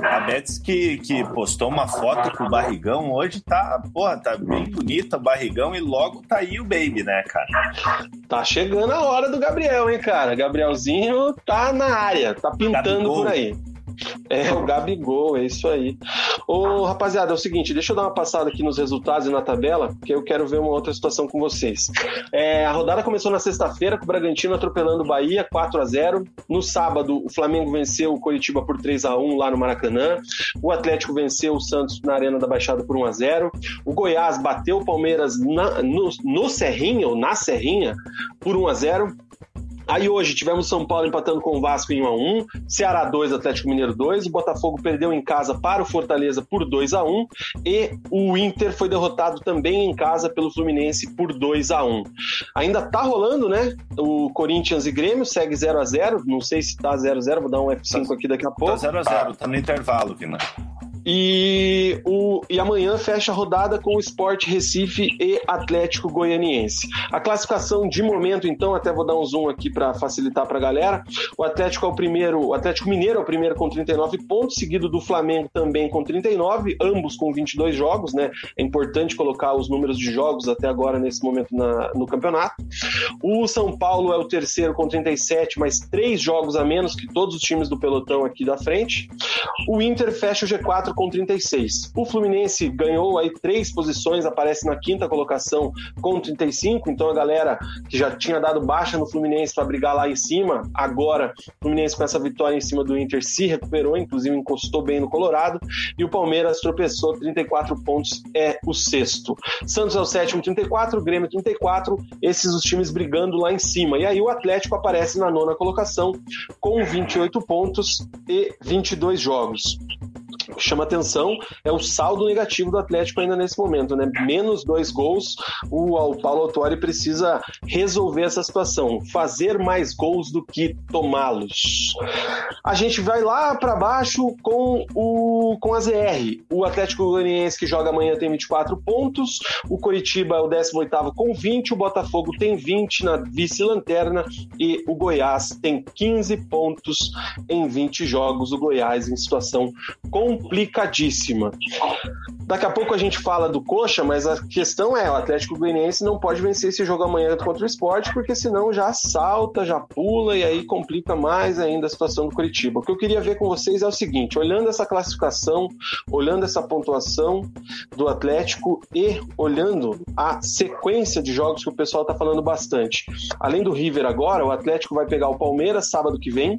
A Betis que, que postou uma foto com o barrigão hoje tá, porra, tá bem bonita o barrigão e logo tá aí o baby, né, cara? Tá chegando a hora do Gabriel, hein, cara? Gabrielzinho tá na área, tá pintando Gabigol. por aí. É, o Gabigol, é isso aí. Ô, rapaziada, é o seguinte, deixa eu dar uma passada aqui nos resultados e na tabela, porque eu quero ver uma outra situação com vocês. É, a rodada começou na sexta-feira com o Bragantino atropelando o Bahia 4 a 0 No sábado, o Flamengo venceu o Coritiba por 3 a 1 lá no Maracanã. O Atlético venceu o Santos na Arena da Baixada por 1 a 0 O Goiás bateu o Palmeiras na- no, no Serrinha, ou na Serrinha, por 1 a 0 Aí hoje tivemos São Paulo empatando com o Vasco em 1 a 1, Ceará 2, Atlético Mineiro 2, o Botafogo perdeu em casa para o Fortaleza por 2 a 1 e o Inter foi derrotado também em casa pelo Fluminense por 2 a 1. Ainda tá rolando, né? O Corinthians e Grêmio segue 0 a 0, não sei se tá 0 a 0, vou dar um F5 aqui daqui a Tá pouco. 0x0, tá no intervalo, Vina. E, o, e amanhã fecha a rodada com o Sport Recife e Atlético Goianiense. A classificação de momento, então, até vou dar um zoom aqui para facilitar para a galera. O Atlético é o primeiro, o Atlético Mineiro é o primeiro com 39 pontos, seguido do Flamengo também com 39, ambos com 22 jogos, né? É importante colocar os números de jogos até agora nesse momento na, no campeonato. O São Paulo é o terceiro com 37, mais três jogos a menos que todos os times do pelotão aqui da frente. O Inter fecha o G4 com 36. O Fluminense ganhou aí três posições, aparece na quinta colocação com 35. Então a galera que já tinha dado baixa no Fluminense para brigar lá em cima, agora o Fluminense com essa vitória em cima do Inter se recuperou, inclusive encostou bem no Colorado. E o Palmeiras tropeçou, 34 pontos, é o sexto. Santos é o sétimo, 34, Grêmio 34. Esses os times brigando lá em cima. E aí o Atlético aparece na nona colocação com 28 pontos e 22 jogos chama atenção é o saldo negativo do Atlético ainda nesse momento, né? Menos dois gols. O, o Paulo Autori precisa resolver essa situação, fazer mais gols do que tomá-los. A gente vai lá para baixo com o com a ZR. O Atlético Goianiense que joga amanhã tem 24 pontos, o Coritiba é o 18º com 20, o Botafogo tem 20 na vice-lanterna e o Goiás tem 15 pontos em 20 jogos. O Goiás em situação complicadíssima. Daqui a pouco a gente fala do Coxa, mas a questão é, o Atlético Goianiense não pode vencer esse jogo amanhã contra o esporte, porque senão já salta, já pula e aí complica mais ainda a situação do Curitiba. O que eu queria ver com vocês é o seguinte, olhando essa classificação, olhando essa pontuação do Atlético e olhando a sequência de jogos que o pessoal está falando bastante. Além do River agora, o Atlético vai pegar o Palmeiras sábado que vem,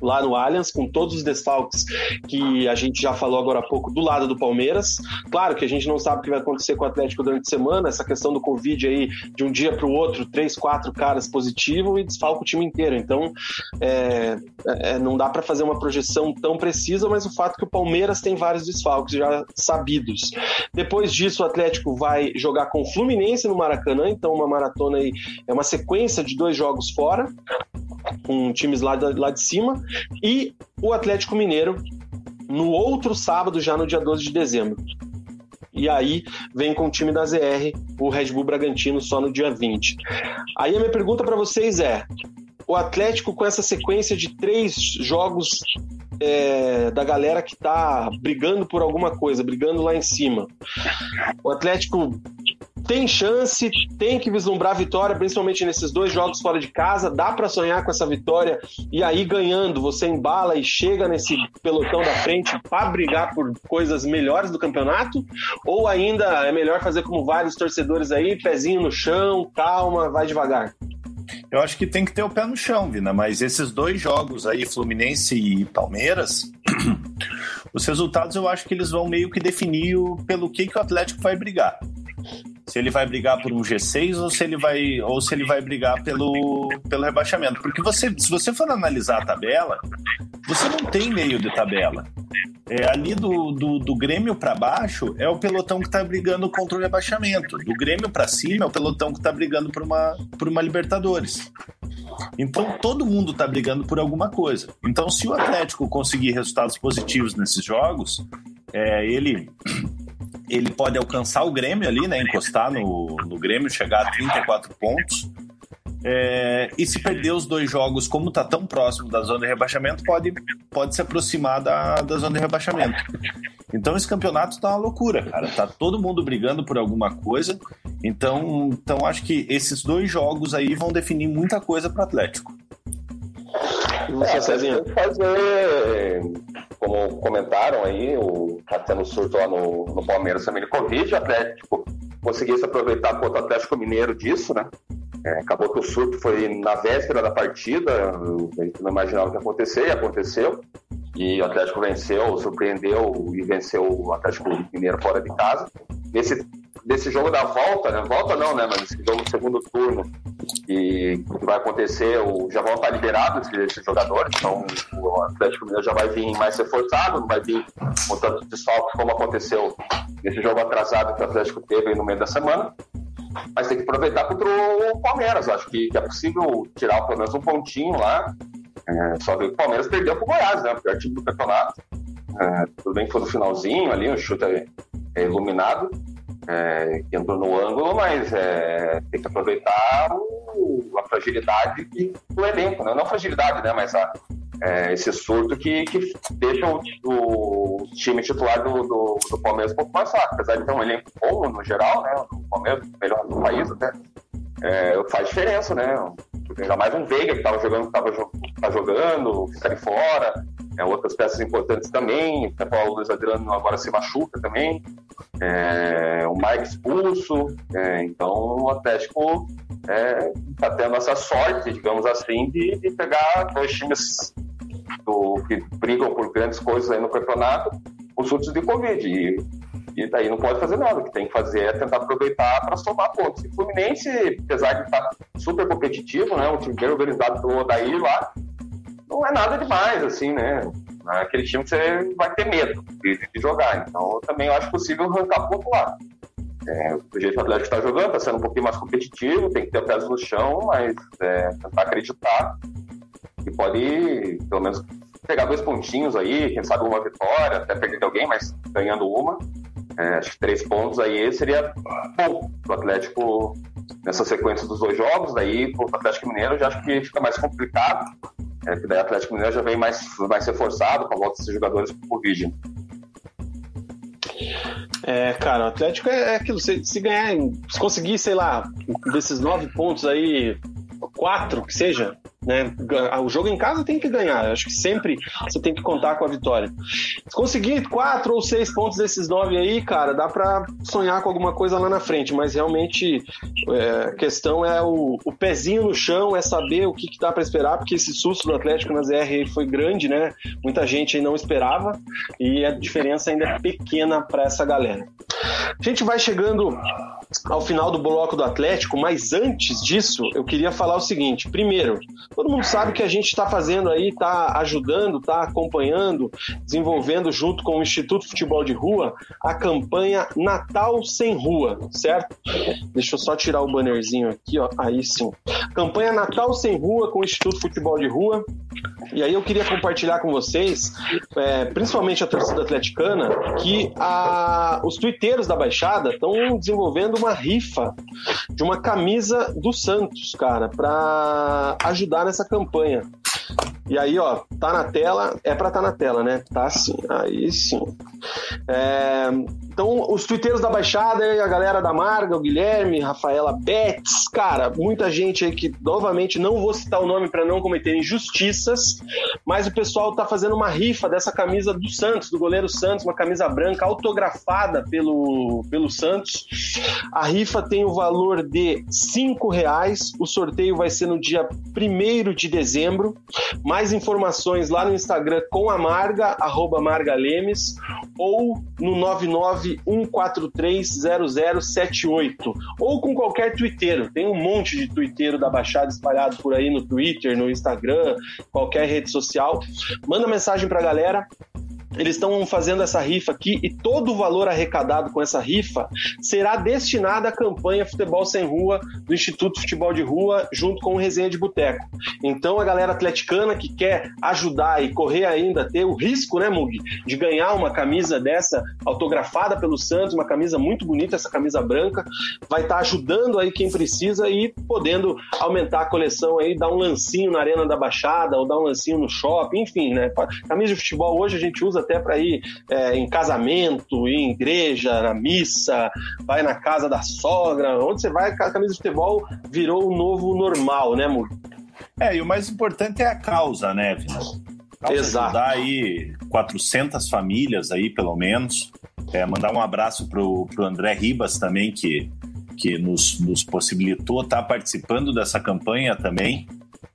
lá no Allianz, com todos os desfalques que a gente já falou agora há pouco do lado do Palmeiras. Claro que a gente não sabe o que vai acontecer com o Atlético durante a semana, essa questão do Covid aí, de um dia para o outro, três, quatro caras positivos e desfalca o time inteiro. Então, é, é, não dá para fazer uma projeção tão precisa, mas o fato é que o Palmeiras tem vários desfalques já sabidos. Depois disso, o Atlético vai jogar com o Fluminense no Maracanã, então uma maratona aí, é uma sequência de dois jogos fora, com times lá lá de cima, e o Atlético Mineiro no outro sábado, já no dia 12 de dezembro. E aí vem com o time da ZR, o Red Bull Bragantino, só no dia 20. Aí a minha pergunta para vocês é: o Atlético, com essa sequência de três jogos é, da galera que tá brigando por alguma coisa, brigando lá em cima, o Atlético tem chance, tem que vislumbrar vitória, principalmente nesses dois jogos fora de casa. Dá para sonhar com essa vitória e aí ganhando, você embala e chega nesse pelotão da frente para brigar por coisas melhores do campeonato? Ou ainda é melhor fazer como vários torcedores aí, pezinho no chão, calma, vai devagar? Eu acho que tem que ter o pé no chão, Vina, mas esses dois jogos aí, Fluminense e Palmeiras, os resultados eu acho que eles vão meio que definir o, pelo que, que o Atlético vai brigar se ele vai brigar por um G6 ou se ele vai ou se ele vai brigar pelo, pelo rebaixamento. Porque você, se você for analisar a tabela, você não tem meio de tabela. É, ali do, do, do Grêmio para baixo é o pelotão que está brigando contra o rebaixamento. Do Grêmio para cima é o pelotão que está brigando por uma, por uma Libertadores. Então todo mundo está brigando por alguma coisa. Então se o Atlético conseguir resultados positivos nesses jogos, é, ele ele pode alcançar o Grêmio ali, né? Encostar no, no Grêmio, chegar a 34 pontos. É, e se perder os dois jogos, como está tão próximo da zona de rebaixamento, pode, pode se aproximar da, da zona de rebaixamento. Então esse campeonato tá uma loucura, cara. Tá todo mundo brigando por alguma coisa. Então, então acho que esses dois jogos aí vão definir muita coisa para o Atlético. É, Cezinha? fazer, como comentaram aí, o tá tendo surto lá no, no Palmeiras também de Covid, o Atlético conseguisse aproveitar contra o Atlético Mineiro disso, né? É, acabou que o surto foi na véspera da partida, a gente não imaginava que ia acontecer, e aconteceu. E o Atlético venceu, surpreendeu e venceu o Atlético Mineiro fora de casa. Nesse, nesse jogo da volta, né? Volta não, né? Mas esse jogo do segundo turno, que vai acontecer, o, já vão estar liberados esses jogadores, então o Atlético Mineiro já vai vir mais reforçado, não vai vir com tantos desfalques como aconteceu nesse jogo atrasado que o Atlético teve no meio da semana mas tem que aproveitar contra o Palmeiras. Acho que, é possível tirar pelo menos um pontinho lá. É, só ver que o Palmeiras perdeu para o Goiás, né? O pior time do campeonato. É, tudo bem que foi no finalzinho ali, o chute é iluminado, é, que entrou no ângulo, mas é, tem que aproveitar o, a fragilidade do elenco, né? não a fragilidade, né? mas a, é, esse surto que, que deixa o, o time titular do, do, do, Palmeiras um pouco mais fraco, apesar de ter um elenco bom no geral, né? o Palmeiras melhor do país até, é, faz diferença, né? Ainda mais um Veiga que estava jogando, estava tá jogando, ficar de fora, é, outras peças importantes também, o Luiz Adriano agora se machuca também, é, o Mike expulso, é, então o Atlético é, tendo essa sorte, digamos assim, de, de pegar dois times do, que brigam por grandes coisas aí no campeonato, os surtos de Covid. E, e daí não pode fazer nada. O que tem que fazer é tentar aproveitar para somar pontos. E o Fluminense, apesar de estar tá super competitivo, né? Um time bem organizado do Odair lá, não é nada demais, assim, né? É aquele time que você vai ter medo de, de jogar. Então, também acho possível arrancar ponto lá. É, o jeito que o Atlético está jogando, está sendo um pouquinho mais competitivo, tem que ter pés no chão, mas é, tentar acreditar que pode, pelo menos, pegar dois pontinhos aí, quem sabe uma vitória, até perder alguém, mas ganhando uma. É, acho que três pontos aí seria bom para o Atlético nessa sequência dos dois jogos. Daí, para o Atlético Mineiro, já acho que fica mais complicado. É, porque daí o Atlético Mineiro já vem mais, mais reforçado com a volta desses jogadores para o Covid. É, cara, o Atlético é, é aquilo. Se, se ganhar, se conseguir, sei lá, desses nove pontos aí, quatro que seja, né? O jogo em casa tem que ganhar. Acho que sempre você tem que contar com a vitória. Se conseguir quatro ou seis pontos desses nove aí, cara, dá para sonhar com alguma coisa lá na frente. Mas realmente é, a questão é o, o, pezinho no chão, é saber o que, que dá para esperar, porque esse susto do Atlético na ZR foi grande, né? Muita gente não esperava e a diferença ainda é pequena para essa galera. A gente vai chegando ao final do bloco do Atlético, mas antes disso, eu queria falar o seguinte: primeiro, todo mundo sabe que a gente está fazendo aí, está ajudando, está acompanhando, desenvolvendo junto com o Instituto Futebol de Rua a campanha Natal Sem Rua, certo? Deixa eu só tirar o bannerzinho aqui, ó. Aí sim. Campanha Natal Sem Rua com o Instituto Futebol de Rua. E aí eu queria compartilhar com vocês, é, principalmente a torcida atleticana, que a, os twitteiros da Baixada estão desenvolvendo uma rifa de uma camisa do Santos, cara, para ajudar nessa campanha. E aí, ó, tá na tela, é para tá na tela, né? Tá sim, aí sim. É, então, os twitteiros da Baixada, a galera da Marga, o Guilherme, Rafaela Betts, cara, muita gente aí que, novamente, não vou citar o nome para não cometer injustiças, mas o pessoal tá fazendo uma rifa dessa camisa do Santos, do goleiro Santos, uma camisa branca autografada pelo, pelo Santos. A rifa tem o valor de cinco reais, o sorteio vai ser no dia 1 de dezembro. Mais informações lá no Instagram com a Marga, arroba Marga Lemes, ou no 99 991430078 ou com qualquer twitteiro. Tem um monte de twitteiro da Baixada espalhado por aí no Twitter, no Instagram, qualquer rede social. Manda mensagem pra galera eles estão fazendo essa rifa aqui e todo o valor arrecadado com essa rifa será destinado à campanha Futebol Sem Rua do Instituto Futebol de Rua, junto com o Resenha de Boteco. Então, a galera atleticana que quer ajudar e correr ainda, ter o risco, né, Mug, de ganhar uma camisa dessa autografada pelo Santos, uma camisa muito bonita, essa camisa branca, vai estar tá ajudando aí quem precisa e podendo aumentar a coleção aí, dar um lancinho na Arena da Baixada ou dar um lancinho no shopping, enfim, né? Camisa de futebol hoje a gente usa até para ir é, em casamento, em igreja, na missa, vai na casa da sogra, onde você vai, a camisa de futebol virou o novo normal, né, Mur? É, e o mais importante é a causa, né, Vina? Exato. Ajudar aí 400 famílias aí, pelo menos. É, mandar um abraço pro, pro André Ribas também, que, que nos, nos possibilitou estar tá participando dessa campanha também.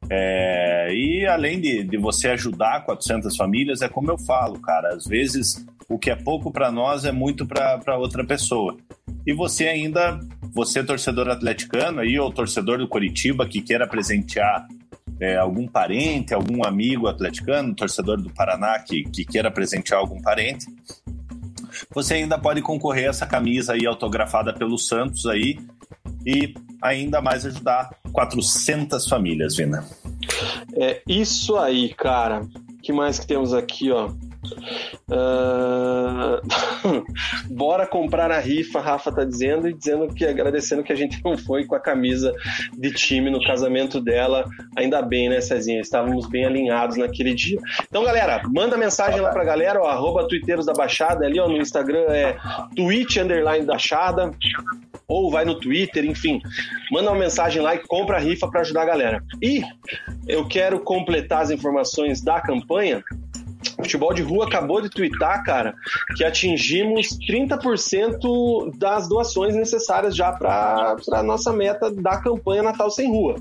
É, e além de, de você ajudar 400 famílias, é como eu falo, cara, às vezes o que é pouco para nós é muito para outra pessoa. E você ainda, você torcedor atleticano aí, ou torcedor do Curitiba que queira presentear é, algum parente, algum amigo atleticano, torcedor do Paraná que, que queira presentear algum parente, você ainda pode concorrer a essa camisa aí autografada pelo Santos aí e ainda mais ajudar 400 famílias, Vina. É isso aí, cara. que mais que temos aqui, ó? Uh... Bora comprar a rifa, Rafa tá dizendo, e dizendo que agradecendo que a gente não foi com a camisa de time no casamento dela. Ainda bem, né, Cezinha? Estávamos bem alinhados naquele dia. Então, galera, manda mensagem lá pra galera, ó, arroba Twitteiros da Baixada, ali ó, no Instagram é tweet underline da Baixada, ou vai no Twitter, enfim. Manda uma mensagem lá e compra a rifa para ajudar a galera. E eu quero completar as informações da campanha futebol de rua acabou de twittar, cara, que atingimos 30% das doações necessárias já para a nossa meta da campanha Natal Sem Rua.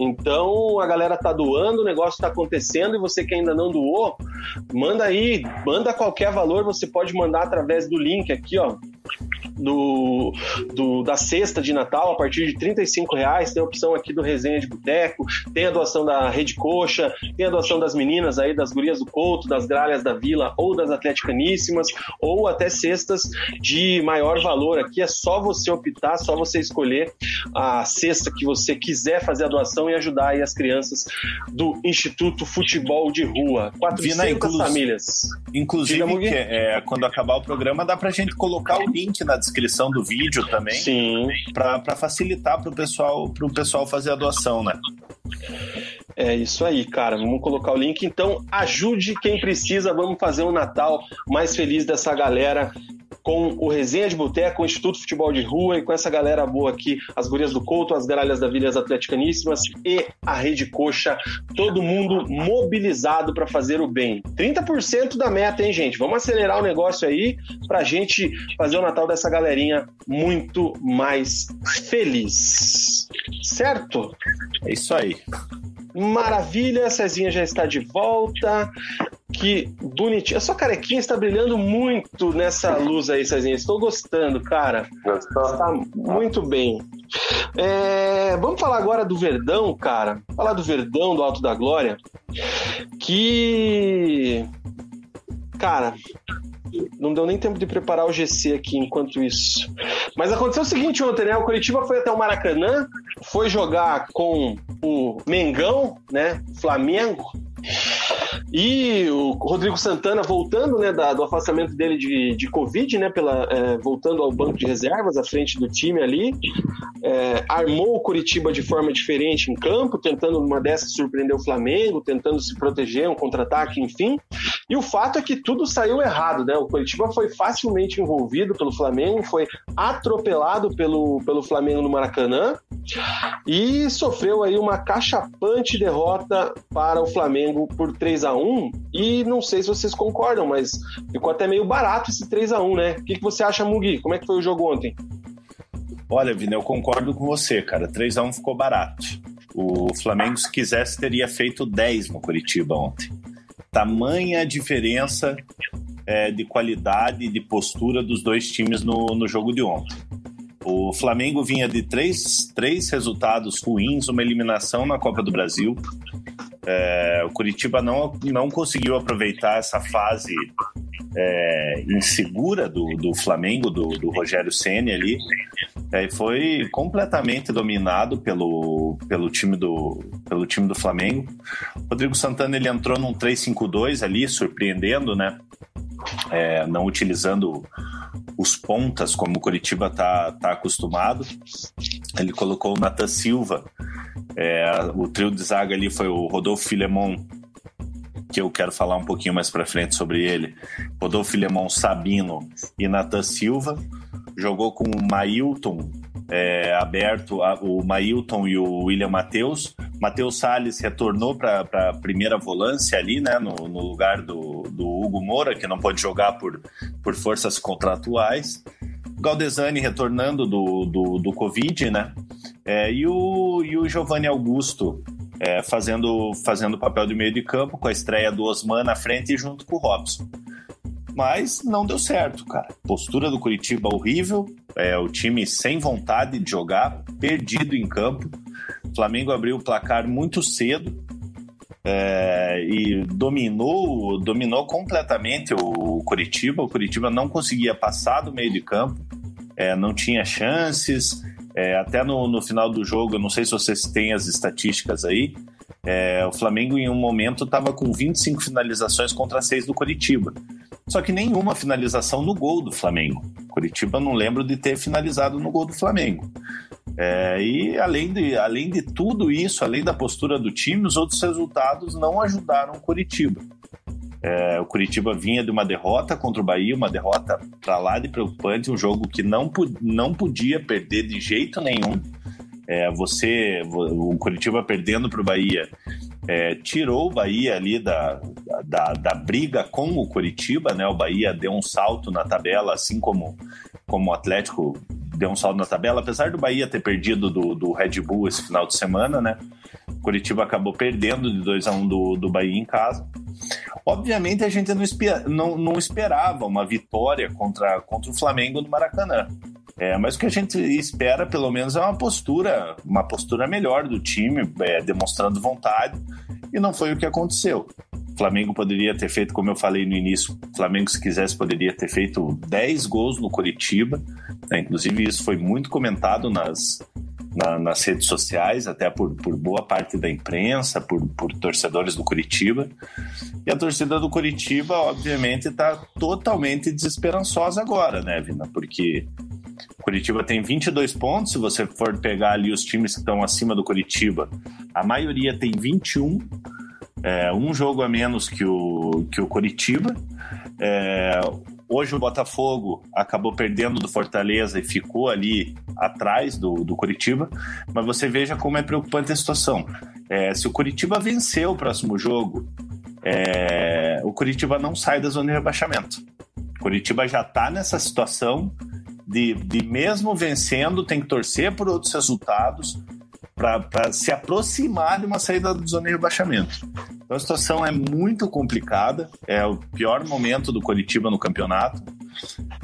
Então a galera tá doando, o negócio está acontecendo e você que ainda não doou, manda aí, manda qualquer valor, você pode mandar através do link aqui, ó, do, do, da cesta de Natal a partir de 35 reais. Tem a opção aqui do Resenha de Boteco, tem a doação da Rede Coxa, tem a doação das meninas aí, das gurias do Couto, das gralhas da Vila ou das Atleticaníssimas, ou até cestas de maior valor. Aqui é só você optar, só você escolher a cesta que você quiser fazer a doação e ajudar aí as crianças do Instituto Futebol de Rua. 400 Vina, famílias. Inclusive, que, é, quando acabar o programa, dá pra gente colocar o link na descrição do vídeo também. Sim. Para facilitar para o pessoal, pessoal fazer a doação, né? É isso aí, cara. Vamos colocar o link. Então, ajude quem precisa. Vamos fazer um Natal mais feliz dessa galera com o Resenha de Boteco, o Instituto Futebol de Rua e com essa galera boa aqui, as gurias do Couto, as gralhas da Vilhas Atleticaníssimas e a Rede Coxa, todo mundo mobilizado para fazer o bem. 30% da meta, hein, gente? Vamos acelerar o negócio aí pra gente fazer o Natal dessa galerinha muito mais feliz. Certo? É isso aí. Maravilha, Cezinha já está de volta. Que bonitinho. A sua carequinha está brilhando muito nessa luz aí, Cezinha. Estou gostando, cara. Está muito bem. É, vamos falar agora do Verdão, cara. Falar do Verdão, do Alto da Glória. Que. Cara, não deu nem tempo de preparar o GC aqui enquanto isso. Mas aconteceu o seguinte ontem, né? O Curitiba foi até o Maracanã, foi jogar com o Mengão, né? Flamengo. E o Rodrigo Santana voltando, né, da, do afastamento dele de, de Covid, né, pela, é, voltando ao banco de reservas à frente do time ali, é, armou o Curitiba de forma diferente em campo, tentando uma dessas surpreender o Flamengo, tentando se proteger, um contra-ataque, enfim. E o fato é que tudo saiu errado, né? O Curitiba foi facilmente envolvido pelo Flamengo, foi atropelado pelo, pelo Flamengo no Maracanã e sofreu aí uma cachapante derrota para o Flamengo por 3 a 1 E não sei se vocês concordam, mas ficou até meio barato esse 3 a 1 né? O que, que você acha, Mugi? Como é que foi o jogo ontem? Olha, Vina, eu concordo com você, cara. 3 a 1 ficou barato. O Flamengo, se quisesse, teria feito 10 no Curitiba ontem tamanha diferença é, de qualidade e de postura dos dois times no, no jogo de ontem. O Flamengo vinha de três, três resultados ruins, uma eliminação na Copa do Brasil. É, o Curitiba não, não conseguiu aproveitar essa fase é, insegura do, do Flamengo, do, do Rogério Senna ali. É, foi completamente dominado pelo, pelo, time do, pelo time do Flamengo. Rodrigo Santana ele entrou num 3-5-2 ali, surpreendendo, né? É, não utilizando os pontas como o Curitiba tá, tá acostumado. Ele colocou o Nathan Silva. É, o trio de zaga ali foi o Rodolfo Filemon, que eu quero falar um pouquinho mais para frente sobre ele. Rodolfo Filemon, Sabino e Nathan Silva jogou com o Mailton é, aberto, a, o Mailton e o William Matheus. Matheus Salles retornou para a primeira volância ali, né, no, no lugar do, do, Hugo Moura, que não pode jogar por, por forças contratuais. Galdesani retornando do, do, do Covid, né? É, e, o, e o Giovanni Augusto é, fazendo fazendo papel de meio de campo, com a estreia do Osman na frente e junto com o Robson mas não deu certo, cara. Postura do Curitiba horrível, é, o time sem vontade de jogar, perdido em campo. O Flamengo abriu o placar muito cedo é, e dominou, dominou completamente o Curitiba. O Curitiba não conseguia passar do meio de campo, é, não tinha chances. É, até no, no final do jogo, eu não sei se vocês têm as estatísticas aí, É, o Flamengo, em um momento, estava com 25 finalizações contra 6 do Coritiba. Só que nenhuma finalização no gol do Flamengo. Curitiba não lembro de ter finalizado no gol do Flamengo. É, e além de, além de tudo isso, além da postura do time, os outros resultados não ajudaram o Curitiba. É, o Curitiba vinha de uma derrota contra o Bahia, uma derrota para lá de preocupante, um jogo que não, não podia perder de jeito nenhum. É, você, o Curitiba perdendo para o Bahia, é, tirou o Bahia ali da, da, da, briga com o Curitiba, né? O Bahia deu um salto na tabela, assim como, como o Atlético deu um salto na tabela, apesar do Bahia ter perdido do, do Red Bull esse final de semana, né? O Curitiba acabou perdendo de 2 a 1 um do, do Bahia em casa. Obviamente a gente não, não, não esperava uma vitória contra, contra o Flamengo no Maracanã. É, mas o que a gente espera, pelo menos, é uma postura, uma postura melhor do time, é, demonstrando vontade, e não foi o que aconteceu. O Flamengo poderia ter feito, como eu falei no início, o Flamengo, se quisesse, poderia ter feito 10 gols no Curitiba. Né? Inclusive, isso foi muito comentado nas, na, nas redes sociais, até por, por boa parte da imprensa, por, por torcedores do Curitiba. E a torcida do Curitiba, obviamente, está totalmente desesperançosa agora, né, Vina? Porque Curitiba tem 22 pontos. Se você for pegar ali os times que estão acima do Curitiba, a maioria tem 21. É, um jogo a menos que o, que o Curitiba. É, hoje o Botafogo acabou perdendo do Fortaleza e ficou ali atrás do, do Curitiba. Mas você veja como é preocupante a situação. É, se o Curitiba vencer o próximo jogo, é, o Curitiba não sai da zona de rebaixamento. Curitiba já está nessa situação de, de mesmo vencendo, tem que torcer por outros resultados para se aproximar de uma saída do zona de rebaixamento. Então a situação é muito complicada, é o pior momento do Coritiba no campeonato.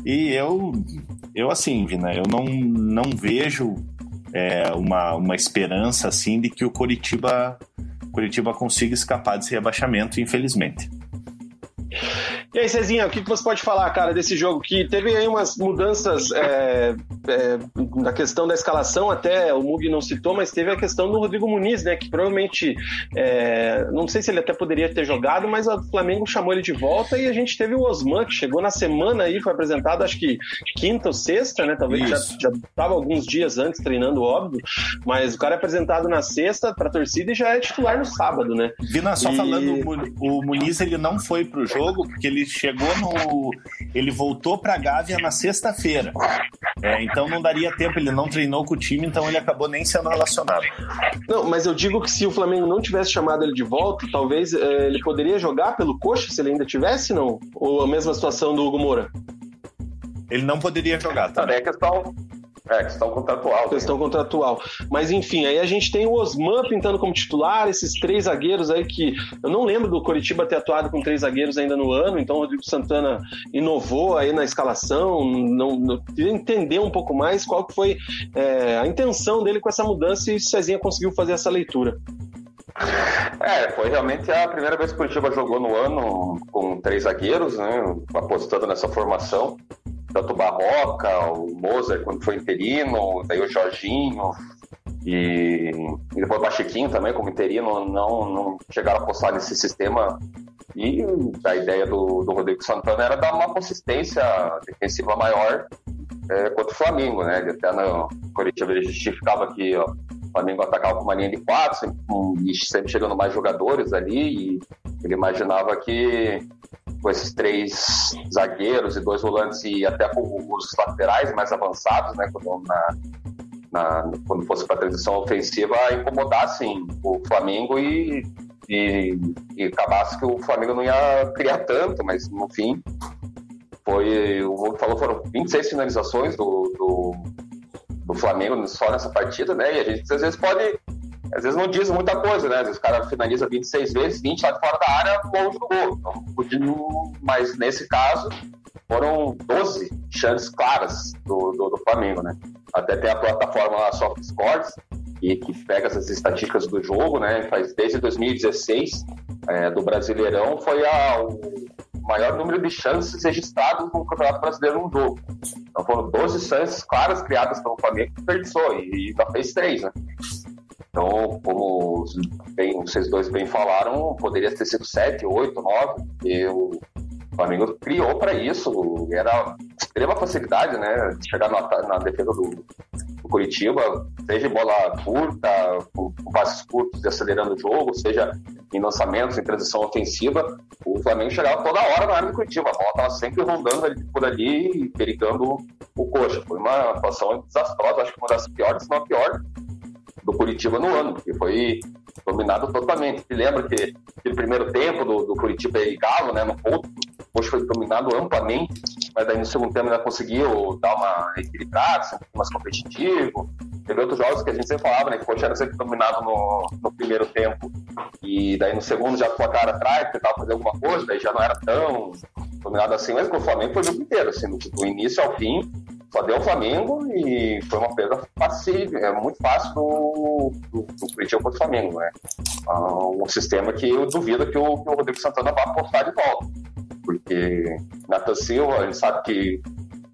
E eu, eu assim, Vina, eu não, não vejo é, uma, uma esperança assim de que o Coritiba, Coritiba consiga escapar desse rebaixamento, infelizmente. E aí, Cezinha, o que você pode falar, cara, desse jogo que teve aí umas mudanças é, é, na questão da escalação, até o Mug não citou, mas teve a questão do Rodrigo Muniz, né, que provavelmente, é, não sei se ele até poderia ter jogado, mas o Flamengo chamou ele de volta e a gente teve o Osman, que chegou na semana aí, foi apresentado acho que quinta ou sexta, né, talvez Isso. já estava alguns dias antes treinando, óbvio, mas o cara é apresentado na sexta para a torcida e já é titular no sábado, né. Vina, só e... falando, o Muniz ele não foi pro jogo porque ele chegou no. Ele voltou para Gávea na sexta-feira. É, então não daria tempo, ele não treinou com o time, então ele acabou nem sendo relacionado. Não, mas eu digo que se o Flamengo não tivesse chamado ele de volta, talvez é, ele poderia jogar pelo coxa se ele ainda tivesse, não? Ou a mesma situação do Hugo Moura? Ele não poderia jogar, tá? É questão, é, questão contratual. Questão contratual. Mas enfim, aí a gente tem o Osman pintando como titular, esses três zagueiros aí que eu não lembro do Coritiba ter atuado com três zagueiros ainda no ano, então o Rodrigo Santana inovou aí na escalação, não, não queria entender um pouco mais qual que foi é, a intenção dele com essa mudança e se Cezinha conseguiu fazer essa leitura. É, foi realmente a primeira vez que o Curitiba jogou no ano com três zagueiros, né, apostando nessa formação tanto o Barroca, o Mozart quando foi interino, daí o Jorginho e, e depois o Bachiquinho também como interino, não, não chegaram a postar nesse sistema e a ideia do, do Rodrigo Santana era dar uma consistência defensiva maior é, contra o Flamengo, né? Ele até no Coritiba ele justificava que ó, Flamengo atacava com uma linha de quatro, sempre, sempre chegando mais jogadores ali, e ele imaginava que com esses três zagueiros e dois volantes e até com os laterais mais avançados, né, quando, na, na, quando fosse para a transição ofensiva, incomodassem o Flamengo e, e, e acabasse que o Flamengo não ia criar tanto, mas no fim foi, o Hugo falou, foram 26 finalizações do, do, do Flamengo só nessa partida, né, e a gente às vezes pode às vezes não diz muita coisa, né? Às vezes o cara finaliza 26 vezes, 20 lá de fora da área, longe do gol. Então, mas nesse caso, foram 12 chances claras do, do, do Flamengo, né? Até tem a plataforma lá, Soft Scores, que, que pega essas estatísticas do jogo, né? Faz desde 2016 é, do Brasileirão, foi a, o maior número de chances registradas no Campeonato Brasileiro num jogo. Então foram 12 chances claras criadas pelo Flamengo que desperdiçou e, e já fez três, né? Então, como bem, vocês dois bem falaram, poderia ter sido 7, 8, 9, porque o Flamengo criou para isso, era extrema facilidade, né, chegar na, na defesa do, do Curitiba, seja bola curta, com, com passes curtos e acelerando o jogo, seja em lançamentos, em transição ofensiva, o Flamengo chegava toda hora na área do Curitiba, a bola estava sempre rondando ali, por ali, perigando o coxa. Foi uma atuação desastrosa, acho que uma das piores, se não a pior, do Curitiba no ano, porque foi dominado totalmente. Se lembra que no primeiro tempo do, do Curitiba e Galo, né, no ponto, Coxa foi dominado amplamente, mas daí no segundo tempo ainda conseguiu dar uma equilibrada, ser um pouco mais competitivo. Teve outros jogos que a gente sempre falava, né, que o Coxa era sempre dominado no, no primeiro tempo, e daí no segundo já com a cara atrás, tentava fazer alguma coisa, daí já não era tão dominado assim, mas com o Flamengo foi o jogo inteiro, assim, do, do início ao fim, só deu o Flamengo e foi uma perda fácil, é muito fácil do, do, do Curitiba contra o Flamengo, né? Ah, um sistema que eu duvido que o, que o Rodrigo Santana vá apostar de volta, porque Nathan Silva, a gente sabe que,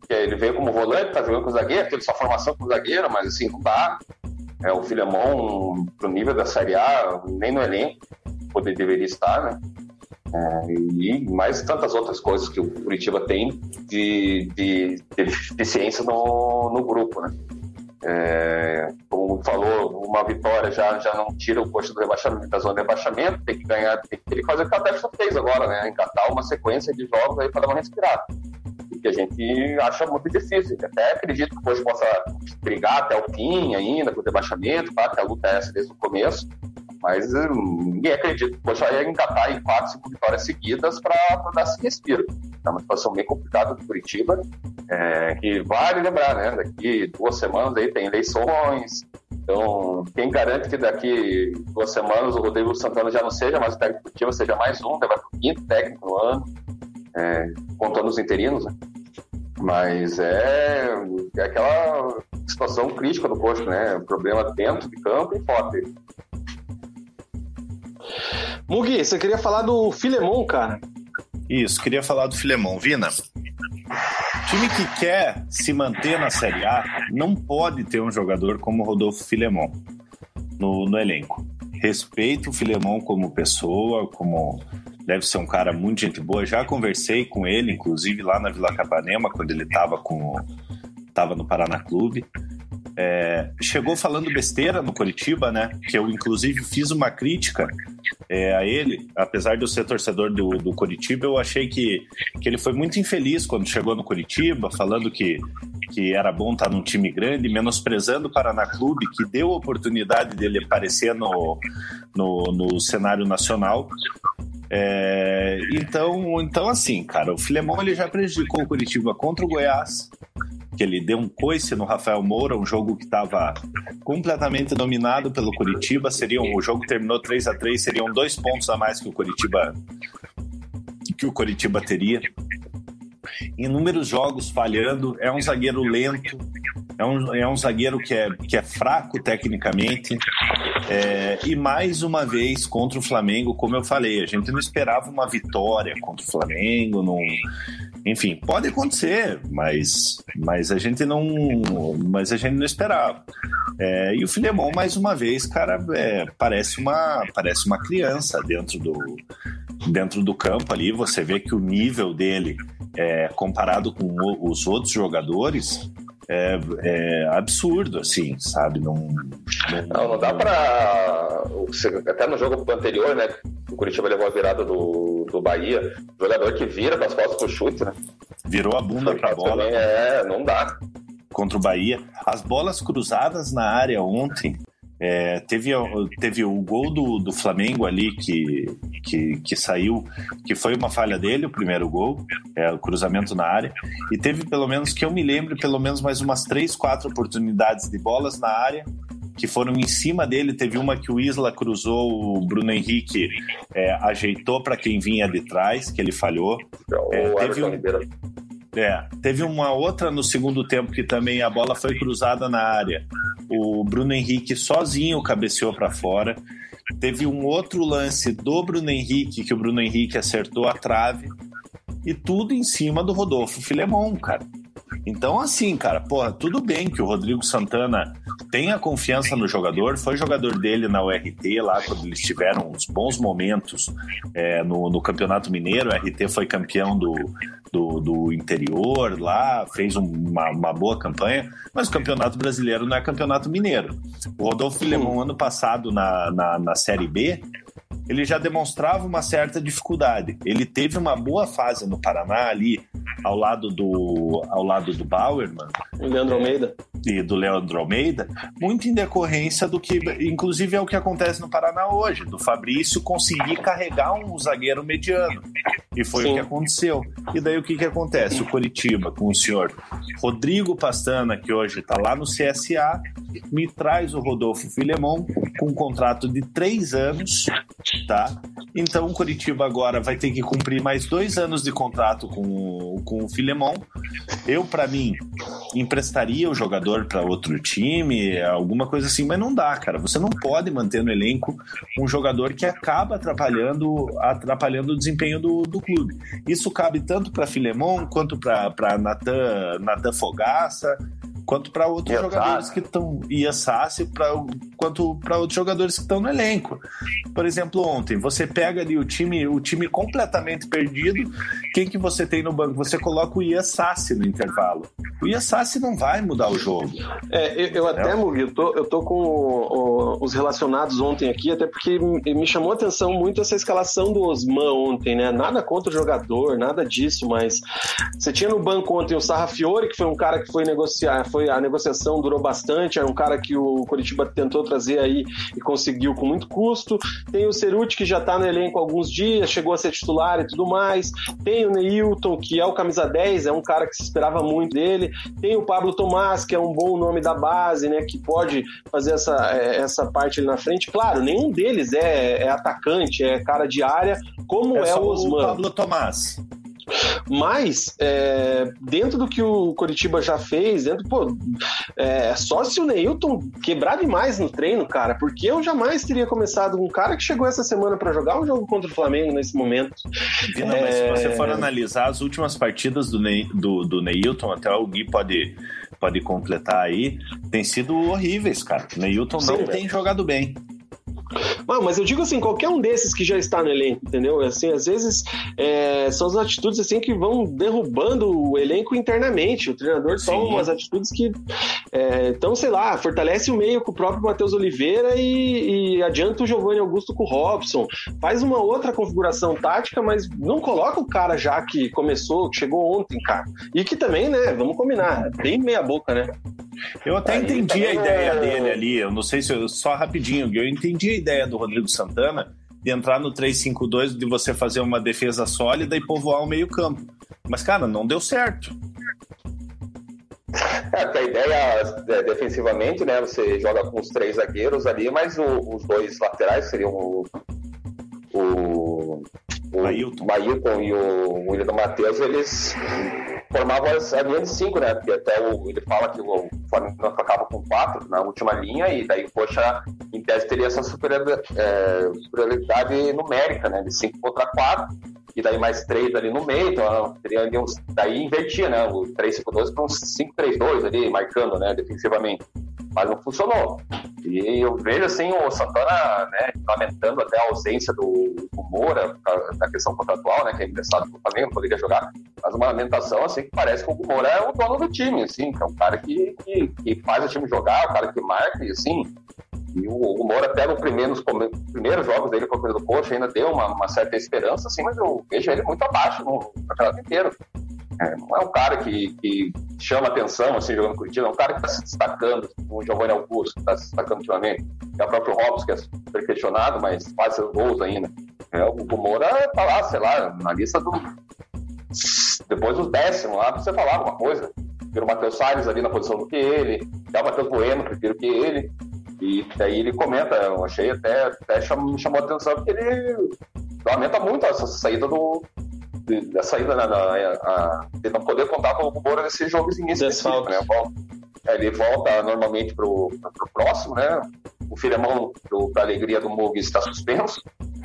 que ele veio como volante, tá jogando com zagueiro, teve sua formação com zagueiro, mas assim, não dá. É, o Filemon, pro nível da Série A, nem no elenco, poder, deveria estar, né? É, e mais tantas outras coisas que o Curitiba tem de, de, de deficiência no, no grupo, né? É, como falou, uma vitória já, já não tira o posto do rebaixamento, da zona de rebaixamento, tem que ganhar, tem que fazer o que a Atlético fez agora, né? Encatar uma sequência de jogos aí para dar uma respirada. Que a gente acha muito difícil. Até acredito que Coxa possa brigar até o fim ainda com o rebaixamento, tá? que a luta é essa desde o começo. Mas hum, ninguém acredita que o Coxa ia engatar em quatro, cinco vitórias seguidas para dar esse respiro. É uma situação bem complicada do Curitiba, é, que vale lembrar, né? Daqui duas semanas aí tem eleições, então, quem garante que daqui duas semanas o Rodrigo Santana já não seja mais o técnico do Curitiba, seja mais um, vai para o quinto técnico no ano, é, contando os interinos, né? Mas é, é aquela situação crítica do Coxa, né? Problema dentro de campo e fora dele. Mugi, você queria falar do Filemon, cara? Isso, queria falar do Filemon. Vina, time que quer se manter na Série A não pode ter um jogador como Rodolfo Filemon no, no elenco. Respeito o Filemon como pessoa, como deve ser um cara muito gente boa. Já conversei com ele, inclusive lá na Vila Capanema, quando ele estava com estava no Paraná Clube. É, chegou falando besteira no Curitiba, né? Que eu, inclusive, fiz uma crítica é, a ele, apesar de eu ser torcedor do, do Curitiba, eu achei que, que ele foi muito infeliz quando chegou no Curitiba, falando que, que era bom estar num time grande, menosprezando o Paraná Clube, que deu a oportunidade dele aparecer no, no, no cenário nacional. É, então, então, assim, cara, o Filemão ele já prejudicou o Curitiba contra o Goiás, que ele deu um coice no Rafael Moura, um jogo que estava completamente dominado pelo Curitiba. Seriam, o jogo terminou 3 a 3 seriam dois pontos a mais que o Curitiba que o Curitiba teria. Inúmeros jogos falhando, é um zagueiro lento, é um, é um zagueiro que é, que é fraco tecnicamente. É, e mais uma vez contra o Flamengo, como eu falei, a gente não esperava uma vitória contra o Flamengo, não, enfim, pode acontecer, mas, mas a gente não, mas a gente não esperava. É, e o Filemon, mais uma vez, cara, é, parece uma, parece uma criança dentro do, dentro do campo ali. Você vê que o nível dele, é, comparado com os outros jogadores, é, é, absurdo, assim, sabe? Não, não, não, não dá pra. Até no jogo anterior, né? O Curitiba levou a virada do, do Bahia. Jogador que vira com as costas pro chute, né? Virou a bunda pra bola. Também é, não dá. Contra o Bahia. As bolas cruzadas na área ontem. É, teve, teve o gol do, do Flamengo ali que, que, que saiu, que foi uma falha dele, o primeiro gol, é, o cruzamento na área. E teve, pelo menos, que eu me lembre, pelo menos mais umas três, quatro oportunidades de bolas na área que foram em cima dele. Teve uma que o Isla cruzou, o Bruno Henrique é, ajeitou para quem vinha de trás, que ele falhou. É, teve, um, é, teve uma outra no segundo tempo que também a bola foi cruzada na área. O Bruno Henrique sozinho cabeceou para fora. Teve um outro lance do Bruno Henrique, que o Bruno Henrique acertou a trave. E tudo em cima do Rodolfo Filemon, cara. Então, assim, cara, porra, tudo bem que o Rodrigo Santana tenha confiança no jogador, foi jogador dele na URT lá quando eles tiveram uns bons momentos é, no, no Campeonato Mineiro. O RT foi campeão do, do, do interior lá, fez uma, uma, boa campanha, mas o Campeonato Brasileiro não é Campeonato Mineiro. O Rodolfo Filemon, ano passado, na, na, na Série B, ele já demonstrava uma certa dificuldade. Ele teve uma boa fase no Paraná ali ao lado do ao lado do Bauerman, o Leandro Almeida e do Leandro Almeida, muito em decorrência do que, inclusive, é o que acontece no Paraná hoje, do Fabrício conseguir carregar um zagueiro mediano. E foi Sim. o que aconteceu. E daí o que, que acontece? O Coritiba, com o senhor Rodrigo Pastana, que hoje está lá no CSA, me traz o Rodolfo Filemon com um contrato de três anos, tá? Então o Coritiba agora vai ter que cumprir mais dois anos de contrato com, com o Filemon. Eu, para mim, emprestaria o jogador para outro time, alguma coisa assim, mas não dá, cara. Você não pode manter no elenco um jogador que acaba atrapalhando, atrapalhando o desempenho do, do clube. Isso cabe tanto para Filemon quanto para Natan Fogaça quanto para outros jogadores que estão e a Sassi para quanto para outros jogadores que estão no elenco. Por exemplo, ontem você pega ali o time, o time completamente perdido. Quem que você tem no banco? Você coloca o Iasassi no intervalo. O Iasassi não vai mudar o jogo. É, eu, eu até, Mugi, eu tô, eu tô com o, o, os relacionados ontem aqui, até porque me chamou a atenção muito essa escalação do Osman ontem, né? Nada contra o jogador, nada disso, mas você tinha no banco ontem o Sarrafiore, que foi um cara que foi negociar, foi foi a negociação durou bastante, é um cara que o Curitiba tentou trazer aí e conseguiu com muito custo. Tem o Ceruti que já está no elenco há alguns dias, chegou a ser titular e tudo mais. Tem o Neilton, que é o camisa 10, é um cara que se esperava muito dele. Tem o Pablo Tomás, que é um bom nome da base, né, que pode fazer essa, é, essa parte ali na frente. Claro, nenhum deles é, é atacante, é cara de área, como é, é o Osman. O Pablo Tomás. Mas, é, dentro do que o Coritiba já fez, dentro, pô, é, só se o Neilton quebrar demais no treino, cara, porque eu jamais teria começado um cara que chegou essa semana para jogar um jogo contra o Flamengo nesse momento. Vina, é... mas se você for analisar as últimas partidas do, Ney, do, do Neilton, até o Gui pode, pode completar aí, tem sido horríveis, cara. O Neilton não tem jogado bem. Mas eu digo assim, qualquer um desses que já está no elenco, entendeu? Assim, às vezes é, são as atitudes assim que vão derrubando o elenco internamente. O treinador Sim. toma umas atitudes que, é, então, sei lá, fortalece o meio com o próprio Matheus Oliveira e, e adianta o Giovanni Augusto com o Robson. Faz uma outra configuração tática, mas não coloca o cara já que começou, que chegou ontem, cara. E que também, né, vamos combinar, bem meia boca, né? Eu até Aí entendi a ideia é... dele ali, eu não sei se eu, só rapidinho, eu entendi a ideia do Rodrigo Santana de entrar no 3-5-2, de você fazer uma defesa sólida e povoar o meio-campo. Mas, cara, não deu certo. É, a ideia é, defensivamente, né? Você joga com os três zagueiros ali, mas o, os dois laterais seriam o, o, o Mailton e o William Matheus, eles formavam a linha de cinco, né? Porque até o, ele fala que o Flamengo atacava com quatro na última linha e daí, poxa, em tese teria essa superioridade, é, superioridade numérica, né? De cinco contra quatro e daí mais três ali no meio, então teria ali uns, daí invertia, né? O 3-5-2 para uns 5-3-2 ali, marcando, né? Defensivamente mas não funcionou. E eu vejo assim o Santana né, lamentando até a ausência do, do Moura, da questão contratual, né, que é ingressado no Flamengo, poderia jogar, mas uma lamentação assim que parece que o Moura é o dono do time, assim, que é um cara que, que, que faz o time jogar, o cara que marca, e assim, e o, o Moura pega o primeiro, nos primeiros jogos dele com do Coxa, ainda deu uma, uma, certa esperança, assim, mas eu vejo ele muito abaixo no campeonato inteiro. É, não é um cara que, que chama atenção, assim, jogando Curitiba, é um cara que está se destacando, o Giovanni Augusto, que está se destacando ultimamente, é o próprio Robson, que é super questionado, mas faz seus gols ainda. É, o, Moura tá lá, sei lá, na lista do. Depois dos décimos lá, você falar alguma coisa. Prefiro o Matheus Salles ali na posição do que ele, até o Matheus Bueno, prefiro que ele. E daí ele comenta, eu achei até, até me chamou a atenção, porque ele lamenta muito essa saída do, da saída na, na, a, de não poder contar com o Moura nesse jogo em específico, né? É, ele volta normalmente para o próximo, né? O Filemão, para alegria do Mug, está suspenso.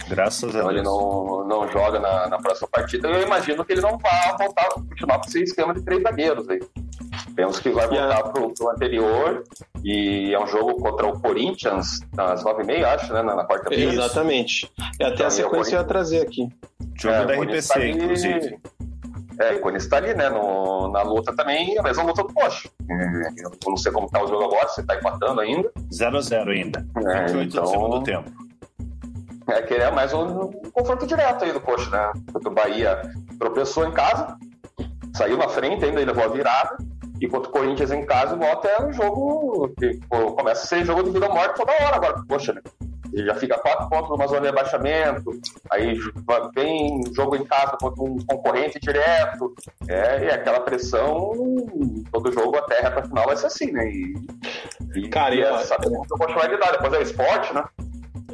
Graças então a Deus. ele não, não joga na, na próxima partida. Eu imagino que ele não vai voltar, continuar com esse esquema de três zagueiros aí. Penso que vai voltar pro, pro anterior e é um jogo contra o Corinthians às nove e meia, acho, né? Na, na quarta-feira. Exatamente. É até então, a sequência eu ia trazer aqui. Jogo é, da RPC, tá inclusive. É, o Corinthians está ali, né? No, na luta também, a mesma luta do Porsche. Eu não sei como tá o jogo agora, você está empatando ainda. 0x0 ainda. É, 28 então... do segundo tempo. É, que é mais um, um confronto direto aí do Porsche, né? Porque o Bahia tropeçou em casa, saiu na frente, ainda levou a virada. E contra o Corinthians em casa, volta é um jogo que começa a ser jogo de vida ou morte toda hora agora. Poxa, né? Já fica quatro pontos numa zona de abaixamento, aí vem jogo em casa contra um concorrente direto, é, e aquela pressão, todo jogo até a reta final vai ser assim, né? E, e, Cara, e, e é, eu vou depois é esporte, né?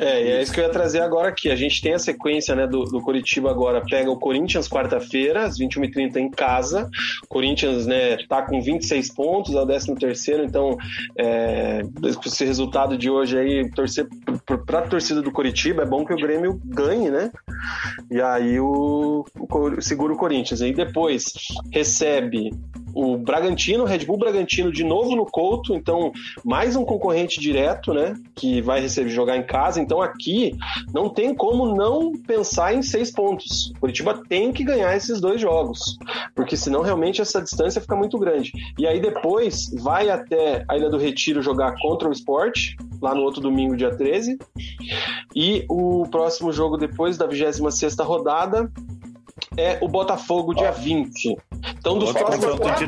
É, e é isso que eu ia trazer agora aqui. A gente tem a sequência né, do, do Curitiba agora. Pega o Corinthians quarta-feira, às 21h30 em casa. Corinthians né, tá com 26 pontos, é o 13 terceiro, então é, esse resultado de hoje aí, torcer para torcida do Curitiba, é bom que o Grêmio ganhe, né? E aí o, o segura o Corinthians. E depois recebe o Bragantino, Red Bull Bragantino de novo no Couto, então mais um concorrente direto, né? Que vai receber jogar em casa. Então aqui não tem como não pensar em seis pontos. Curitiba tem que ganhar esses dois jogos, porque senão realmente essa distância fica muito grande. E aí depois vai até a Ilha do Retiro jogar contra o Sport, lá no outro domingo, dia 13. E o próximo jogo depois da 26 rodada é o Botafogo dia 20. Então, dos próximos, quatro,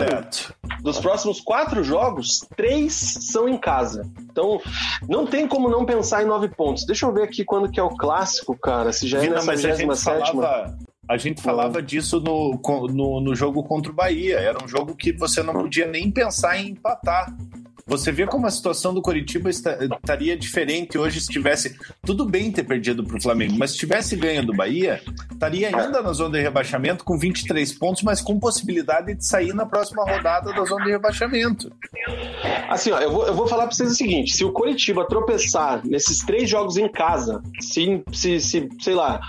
dos próximos quatro jogos, três são em casa. Então, não tem como não pensar em nove pontos. Deixa eu ver aqui quando que é o clássico, cara. Se já é Vina, nessa 27 falava... A gente falava disso no, no, no, jogo contra o Bahia. Era um jogo que você não podia nem pensar em empatar. Você vê como a situação do Coritiba estaria diferente hoje se tivesse. Tudo bem ter perdido para o Flamengo, mas se tivesse ganho do Bahia, estaria ainda na zona de rebaixamento com 23 pontos, mas com possibilidade de sair na próxima rodada da zona de rebaixamento. Assim, ó, eu vou, eu vou falar para vocês o seguinte: se o Coritiba tropeçar nesses três jogos em casa, se, se, se sei lá,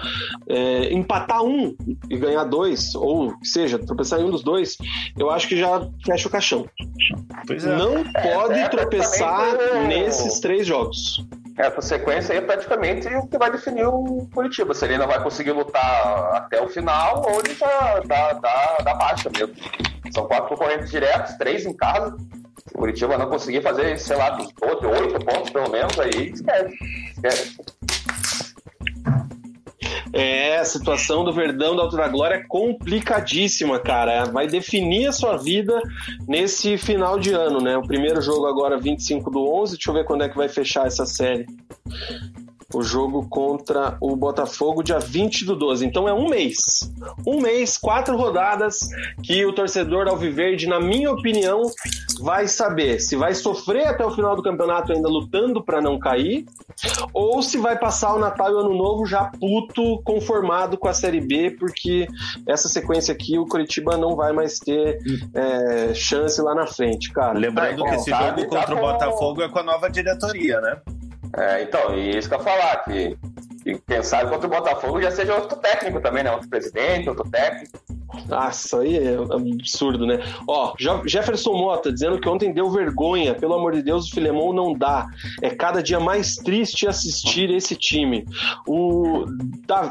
é, empatar um e ganhar dois, ou seja, tropeçar em um dos dois, eu acho que já fecha o caixão. Pois é. Não pode pode é, tropeçar nesses três jogos. Essa sequência aí é praticamente o que vai definir o Curitiba. Se ele ainda vai conseguir lutar até o final ou ele já dá, dá, dá baixa mesmo. São quatro concorrentes diretos, três em casa. Se o Curitiba não conseguir fazer, sei lá, oito pontos pelo menos, aí esquece. esquece. É, a situação do Verdão da Alto da Glória é complicadíssima, cara. Vai definir a sua vida nesse final de ano, né? O primeiro jogo agora, 25 do 11. Deixa eu ver quando é que vai fechar essa série o jogo contra o Botafogo, dia 20 do 12. Então é um mês. Um mês, quatro rodadas que o torcedor Alviverde, na minha opinião, vai saber se vai sofrer até o final do campeonato ainda lutando para não cair, ou se vai passar o Natal e o Ano Novo já puto, conformado com a Série B, porque essa sequência aqui o Curitiba não vai mais ter é, chance lá na frente, cara. Lembrando é, que esse jogo contra o Botafogo é com a nova diretoria, né? É, então, e isso que eu falar, que, que quem sabe contra o Botafogo já seja outro técnico também, né? Outro presidente, outro técnico. Nossa, aí é absurdo, né? Ó, Jefferson Mota dizendo que ontem deu vergonha. Pelo amor de Deus, o Filemon não dá. É cada dia mais triste assistir esse time. O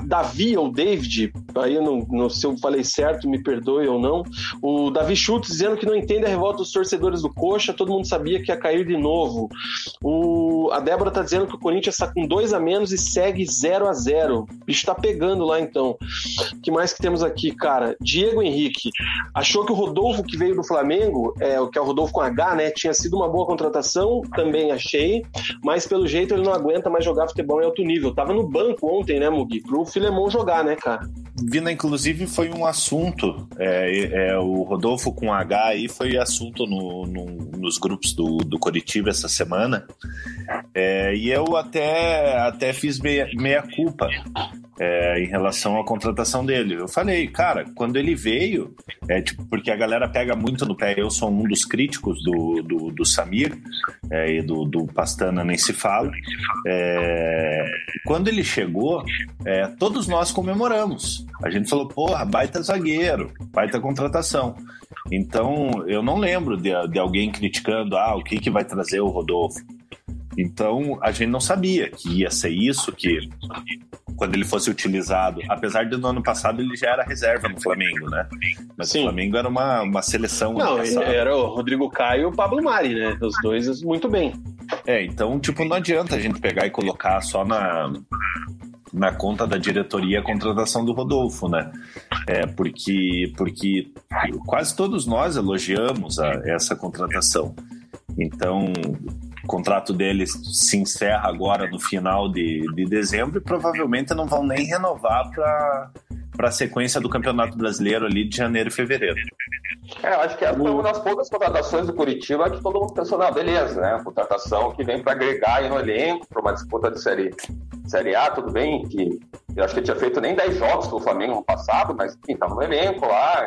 Davi ou David, aí eu não, não se eu falei certo, me perdoe ou não. O Davi Schultz dizendo que não entende a revolta dos torcedores do Coxa. Todo mundo sabia que ia cair de novo. O, a Débora tá dizendo que o Corinthians está com dois a menos e segue 0 a 0 O bicho tá pegando lá então. O que mais que temos aqui, cara? Diego Henrique achou que o Rodolfo que veio do Flamengo, é, que é o Rodolfo com H, né, tinha sido uma boa contratação, também achei, mas pelo jeito ele não aguenta mais jogar futebol em alto nível. Tava no banco ontem, né, Mugi, pro Filemon jogar, né, cara? Vina, inclusive, foi um assunto. É, é, o Rodolfo com H aí foi assunto no, no, nos grupos do, do Coritiba essa semana. É, e eu até, até fiz meia, meia culpa é, em relação à contratação dele. Eu falei, cara, quando ele veio, é, tipo, porque a galera pega muito no pé, eu sou um dos críticos do, do, do Samir é, e do, do Pastana, nem se fala. É, quando ele chegou, é, todos nós comemoramos. A gente falou, porra, baita zagueiro, baita contratação. Então, eu não lembro de, de alguém criticando, ah, o que, que vai trazer o Rodolfo. Então, a gente não sabia que ia ser isso, que quando ele fosse utilizado, apesar de no ano passado ele já era reserva no Flamengo, né? Mas Sim. o Flamengo era uma, uma seleção. Não, era o Rodrigo Caio e o Pablo Mari, né? Os dois muito bem. É, então, tipo, não adianta a gente pegar e colocar só na, na conta da diretoria a contratação do Rodolfo, né? É, porque, porque quase todos nós elogiamos a, essa contratação. Então, o contrato deles se encerra agora no final de, de dezembro e provavelmente não vão nem renovar para a sequência do Campeonato Brasileiro ali de janeiro e fevereiro. É, acho que foi uma das poucas contratações do Curitiba que todo mundo pensou, não, beleza, né? Contratação que vem para agregar aí no elenco, para uma disputa de série, série A, tudo bem, que eu acho que tinha feito nem 10 jogos pelo Flamengo no passado, mas enfim, estava no elenco lá,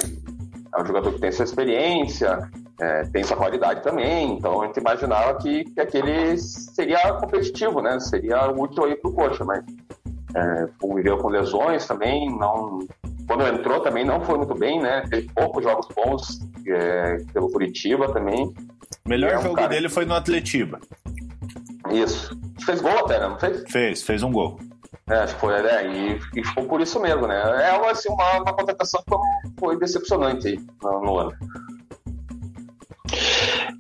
é um jogador que tem sua experiência, é, tem sua qualidade também, então a gente imaginava que, que aquele seria competitivo, né? Seria útil aí pro Coxa, mas é, conviveu com lesões também, não quando entrou também não foi muito bem, né? Teve poucos jogos bons é, pelo Curitiba também. O melhor é um jogo cara... dele foi no Atletiba. Isso. Fez gol até, né? Não fez? Fez, fez um gol. É, acho que foi, né? E, e ficou por isso mesmo, né? É assim, uma, uma contratação que foi decepcionante aí no, no ano.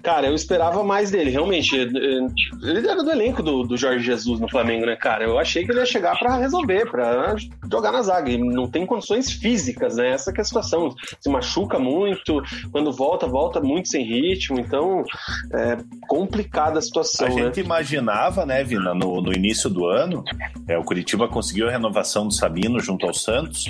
Cara, eu esperava mais dele, realmente. Ele era do elenco do, do Jorge Jesus no Flamengo, né, cara? Eu achei que ele ia chegar para resolver, para jogar na zaga. E não tem condições físicas, né? Essa é a situação. Se machuca muito, quando volta, volta muito sem ritmo. Então, é complicada a situação. A né? gente imaginava, né, Vina, no, no início do ano, é, o Curitiba conseguiu a renovação do Sabino junto ao Santos.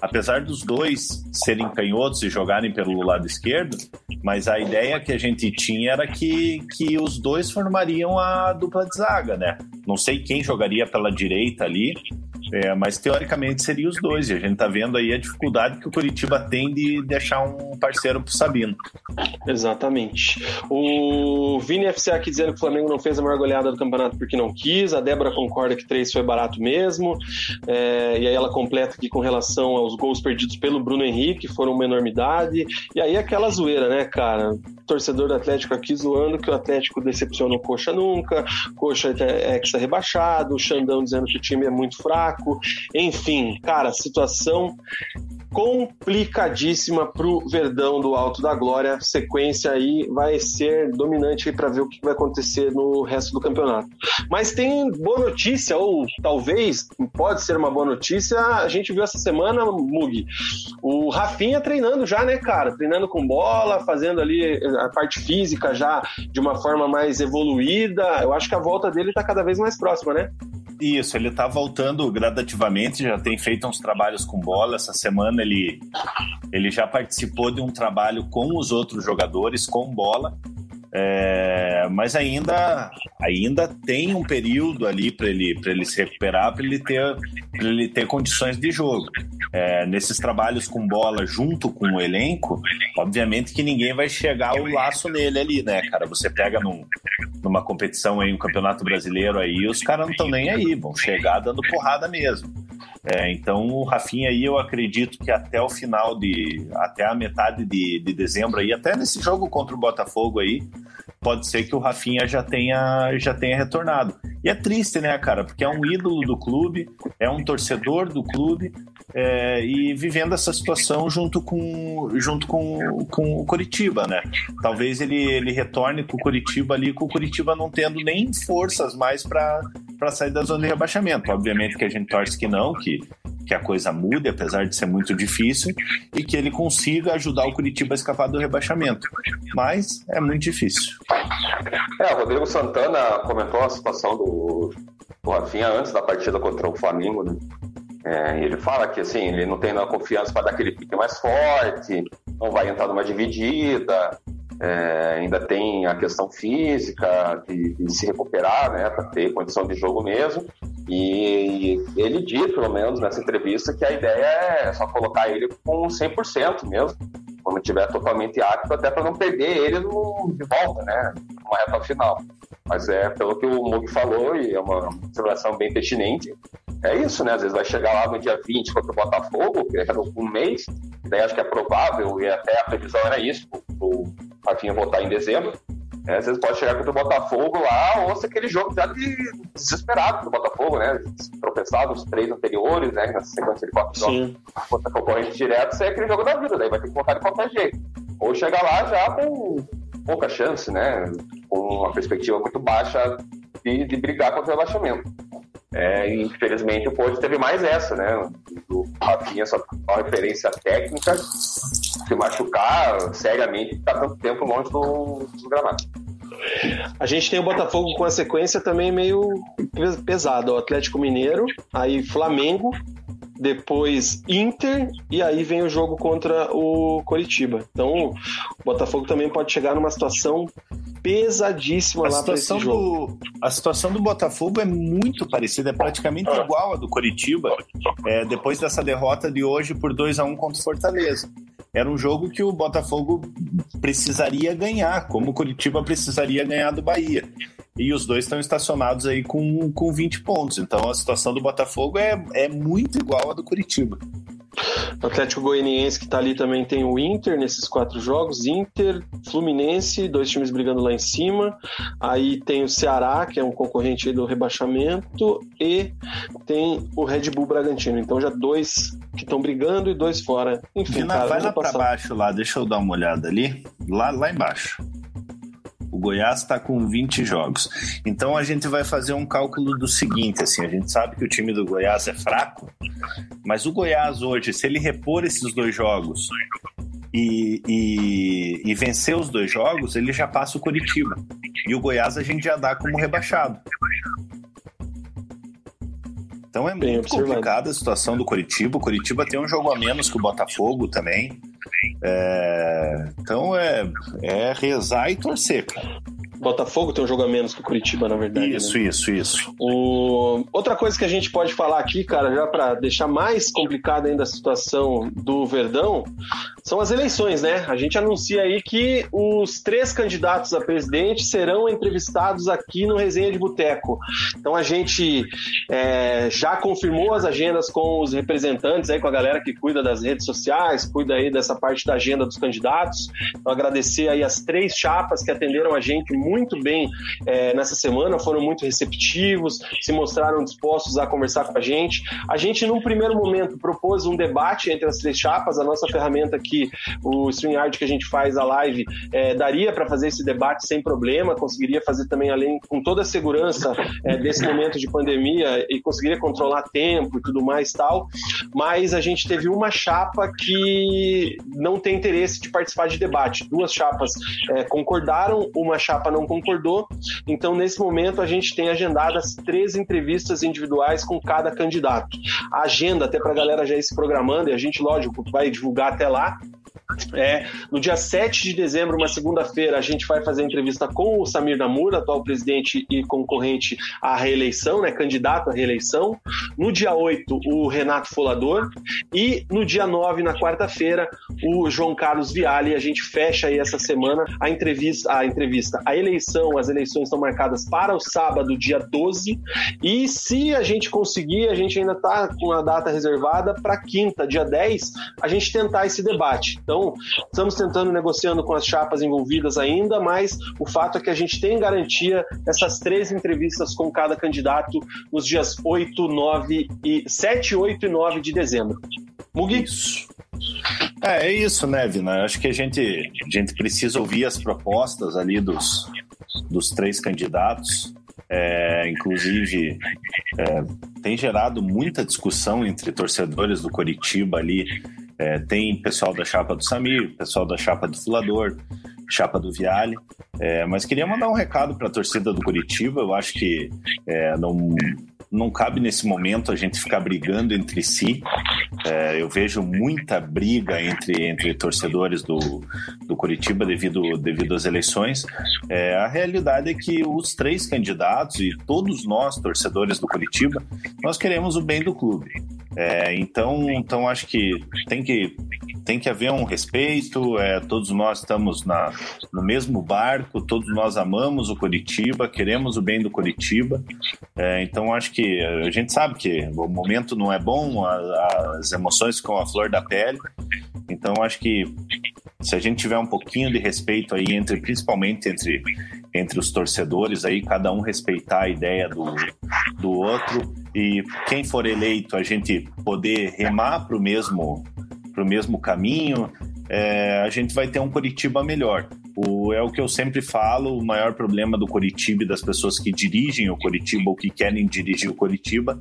Apesar dos dois serem canhotos e jogarem pelo lado esquerdo, mas a ideia que a gente tinha era que, que os dois formariam a dupla de zaga, né? Não sei quem jogaria pela direita ali, é, mas teoricamente seria os dois. E a gente tá vendo aí a dificuldade que o Curitiba tem de deixar um parceiro pro Sabino. Exatamente. O Vini FCA aqui dizendo que o Flamengo não fez a maior goleada do campeonato porque não quis. A Débora concorda que três foi barato mesmo. É, e aí ela completa aqui com relação aos gols perdidos pelo Bruno Henrique, foram uma enormidade. E aí aquela zoeira, né, cara? torcedor do Atlético aqui zoando que o Atlético decepciona o Coxa nunca, Coxa é exa rebaixado, o Xandão dizendo que o time é muito fraco. Enfim, cara, situação complicadíssima pro Verdão do Alto da Glória. Sequência aí vai ser dominante para ver o que vai acontecer no resto do campeonato. Mas tem boa notícia, ou talvez pode ser uma boa notícia. A gente viu essa semana, Mug, o Rafinha treinando já, né, cara? Treinando com bola, fazendo ali a parte física já de uma forma mais evoluída. Eu acho que a volta dele tá cada vez mais próxima, né? Isso, ele tá voltando gradativamente, já tem feito uns trabalhos com bola. Essa semana ele, ele já participou de um trabalho com os outros jogadores com bola. É, mas ainda, ainda tem um período ali para ele, ele se recuperar, para ele, ter, ele ter condições de jogo. É, nesses trabalhos com bola junto com o elenco, obviamente que ninguém vai chegar o laço nele ali, né, cara? Você pega num, numa competição aí, um campeonato brasileiro aí, os caras não estão nem aí, vão chegar dando porrada mesmo. É, então o Rafinha aí eu acredito que até o final de. até a metade de, de dezembro aí, até nesse jogo contra o Botafogo aí, pode ser que o Rafinha já tenha, já tenha retornado. E é triste, né, cara? Porque é um ídolo do clube, é um torcedor do clube, é, e vivendo essa situação junto com, junto com, com o Curitiba, né? Talvez ele, ele retorne com o Curitiba ali, com o Curitiba não tendo nem forças mais para sair da zona de rebaixamento. Obviamente que a gente torce que não, que, que a coisa mude, apesar de ser muito difícil, e que ele consiga ajudar o Curitiba a escapar do rebaixamento. Mas é muito difícil. É, o Rodrigo Santana comentou a situação do, do Rafinha antes da partida contra o Flamengo, né? É, ele fala que assim, ele não tem a confiança para dar aquele pique mais forte, não vai entrar numa dividida, é, ainda tem a questão física de, de se recuperar, né, para ter condição de jogo mesmo. E ele diz, pelo menos nessa entrevista, que a ideia é só colocar ele com 100% mesmo, quando estiver totalmente apto, até para não perder ele no, de volta, né, numa reta final. Mas é pelo que o Mug falou, e é uma observação bem pertinente, é isso, né? Às vezes vai chegar lá no dia 20 contra o Botafogo, que é um mês, daí acho que é provável, e até a previsão era isso, o Rafinha voltar em dezembro. É, às vezes pode chegar contra o Botafogo lá, ou se aquele jogo já de desesperado do Botafogo, né? Tropeçado os três anteriores, né? Nessa sequência de quatro jogos contra concorrente direto, isso é aquele jogo da vida, daí vai ter que voltar de qualquer jeito. Ou chegar lá já com pouca chance, né? Com uma perspectiva muito baixa de, de brigar contra o rebaixamento. É, infelizmente o Porto teve mais essa, né? O Rafinha só uma referência técnica, se machucar seriamente ficar tanto tempo longe do, do gramado. A gente tem o Botafogo com a sequência também meio pesada. O Atlético Mineiro, aí Flamengo, depois Inter e aí vem o jogo contra o Coritiba. Então, o Botafogo também pode chegar numa situação pesadíssima a lá para esse jogo. Do, a situação do Botafogo é muito parecida, é praticamente ah. igual a do Coritiba, é, depois dessa derrota de hoje por 2 a 1 contra o Fortaleza. Era um jogo que o Botafogo precisaria ganhar, como o Coritiba precisaria ganhar do Bahia. E os dois estão estacionados aí com, com 20 pontos. Então a situação do Botafogo é, é muito igual à do Curitiba. O Atlético Goianiense que está ali também tem o Inter nesses quatro jogos, Inter, Fluminense, dois times brigando lá em cima. Aí tem o Ceará, que é um concorrente do rebaixamento, e tem o Red Bull Bragantino. Então já dois que estão brigando e dois fora. Enfim, Vina, cara, vai lá para baixo lá, deixa eu dar uma olhada ali, lá lá embaixo. Goiás está com 20 jogos. Então a gente vai fazer um cálculo do seguinte: assim, a gente sabe que o time do Goiás é fraco, mas o Goiás hoje, se ele repor esses dois jogos e, e, e vencer os dois jogos, ele já passa o Curitiba. E o Goiás a gente já dá como rebaixado. Então é Bem muito observado. complicada a situação do Curitiba. O Curitiba tem um jogo a menos que o Botafogo também. É, então é, é rezar e torcer, cara. Botafogo tem um jogo a menos que o Curitiba, na verdade. Né? Isso, né? isso, isso. O... Outra coisa que a gente pode falar aqui, cara, já para deixar mais complicada ainda a situação do Verdão, são as eleições, né? A gente anuncia aí que os três candidatos a presidente serão entrevistados aqui no Resenha de Boteco. Então a gente é, já confirmou as agendas com os representantes aí, com a galera que cuida das redes sociais, cuida aí dessa parte da agenda dos candidatos. Então agradecer aí as três chapas que atenderam a gente muito bem é, nessa semana, foram muito receptivos, se mostraram dispostos a conversar com a gente. A gente, num primeiro momento, propôs um debate entre as três chapas, a nossa ferramenta aqui, o StreamYard que a gente faz a live, é, daria para fazer esse debate sem problema, conseguiria fazer também além com toda a segurança é, desse momento de pandemia e conseguiria controlar tempo e tudo mais tal, mas a gente teve uma chapa que não tem interesse de participar de debate. Duas chapas é, concordaram, uma chapa não concordou. Então, nesse momento, a gente tem agendadas três entrevistas individuais com cada candidato. A agenda, até para a galera já ir se programando, e a gente, lógico, vai divulgar até lá. É, no dia 7 de dezembro, uma segunda-feira, a gente vai fazer entrevista com o Samir Namur, atual presidente e concorrente à reeleição, né, candidato à reeleição. No dia 8, o Renato Folador. E no dia 9, na quarta-feira, o João Carlos Viale. A gente fecha aí essa semana a entrevista, a entrevista. A eleição, as eleições estão marcadas para o sábado, dia 12. E se a gente conseguir, a gente ainda está com a data reservada para quinta, dia 10, a gente tentar esse debate. Então, então, estamos tentando negociando com as chapas envolvidas ainda, mas o fato é que a gente tem garantia essas três entrevistas com cada candidato nos dias 8, 9 e 7, 8 e 9 de dezembro. Mugi? Isso. É, é isso, né, Vina? Acho que a gente, a gente precisa ouvir as propostas ali dos, dos três candidatos. É, inclusive, é, tem gerado muita discussão entre torcedores do Coritiba ali é, tem pessoal da chapa do Samir, pessoal da chapa do Fulador, chapa do Viale. É, mas queria mandar um recado para a torcida do Curitiba. Eu acho que é, não, não cabe nesse momento a gente ficar brigando entre si. É, eu vejo muita briga entre, entre torcedores do, do Curitiba devido, devido às eleições. É, a realidade é que os três candidatos e todos nós, torcedores do Curitiba, nós queremos o bem do clube. É, então, então acho que tem que tem que haver um respeito, é, todos nós estamos na, no mesmo barco, todos nós amamos o Curitiba, queremos o bem do Curitiba, é, então acho que a gente sabe que o momento não é bom, a, as emoções ficam a flor da pele, então acho que se a gente tiver um pouquinho de respeito aí entre, principalmente entre, entre os torcedores aí, cada um respeitar a ideia do, do outro e quem for eleito a gente poder remar para o mesmo, pro mesmo caminho, é, a gente vai ter um Curitiba melhor. É o que eu sempre falo, o maior problema do Curitiba e das pessoas que dirigem o Curitiba ou que querem dirigir o Curitiba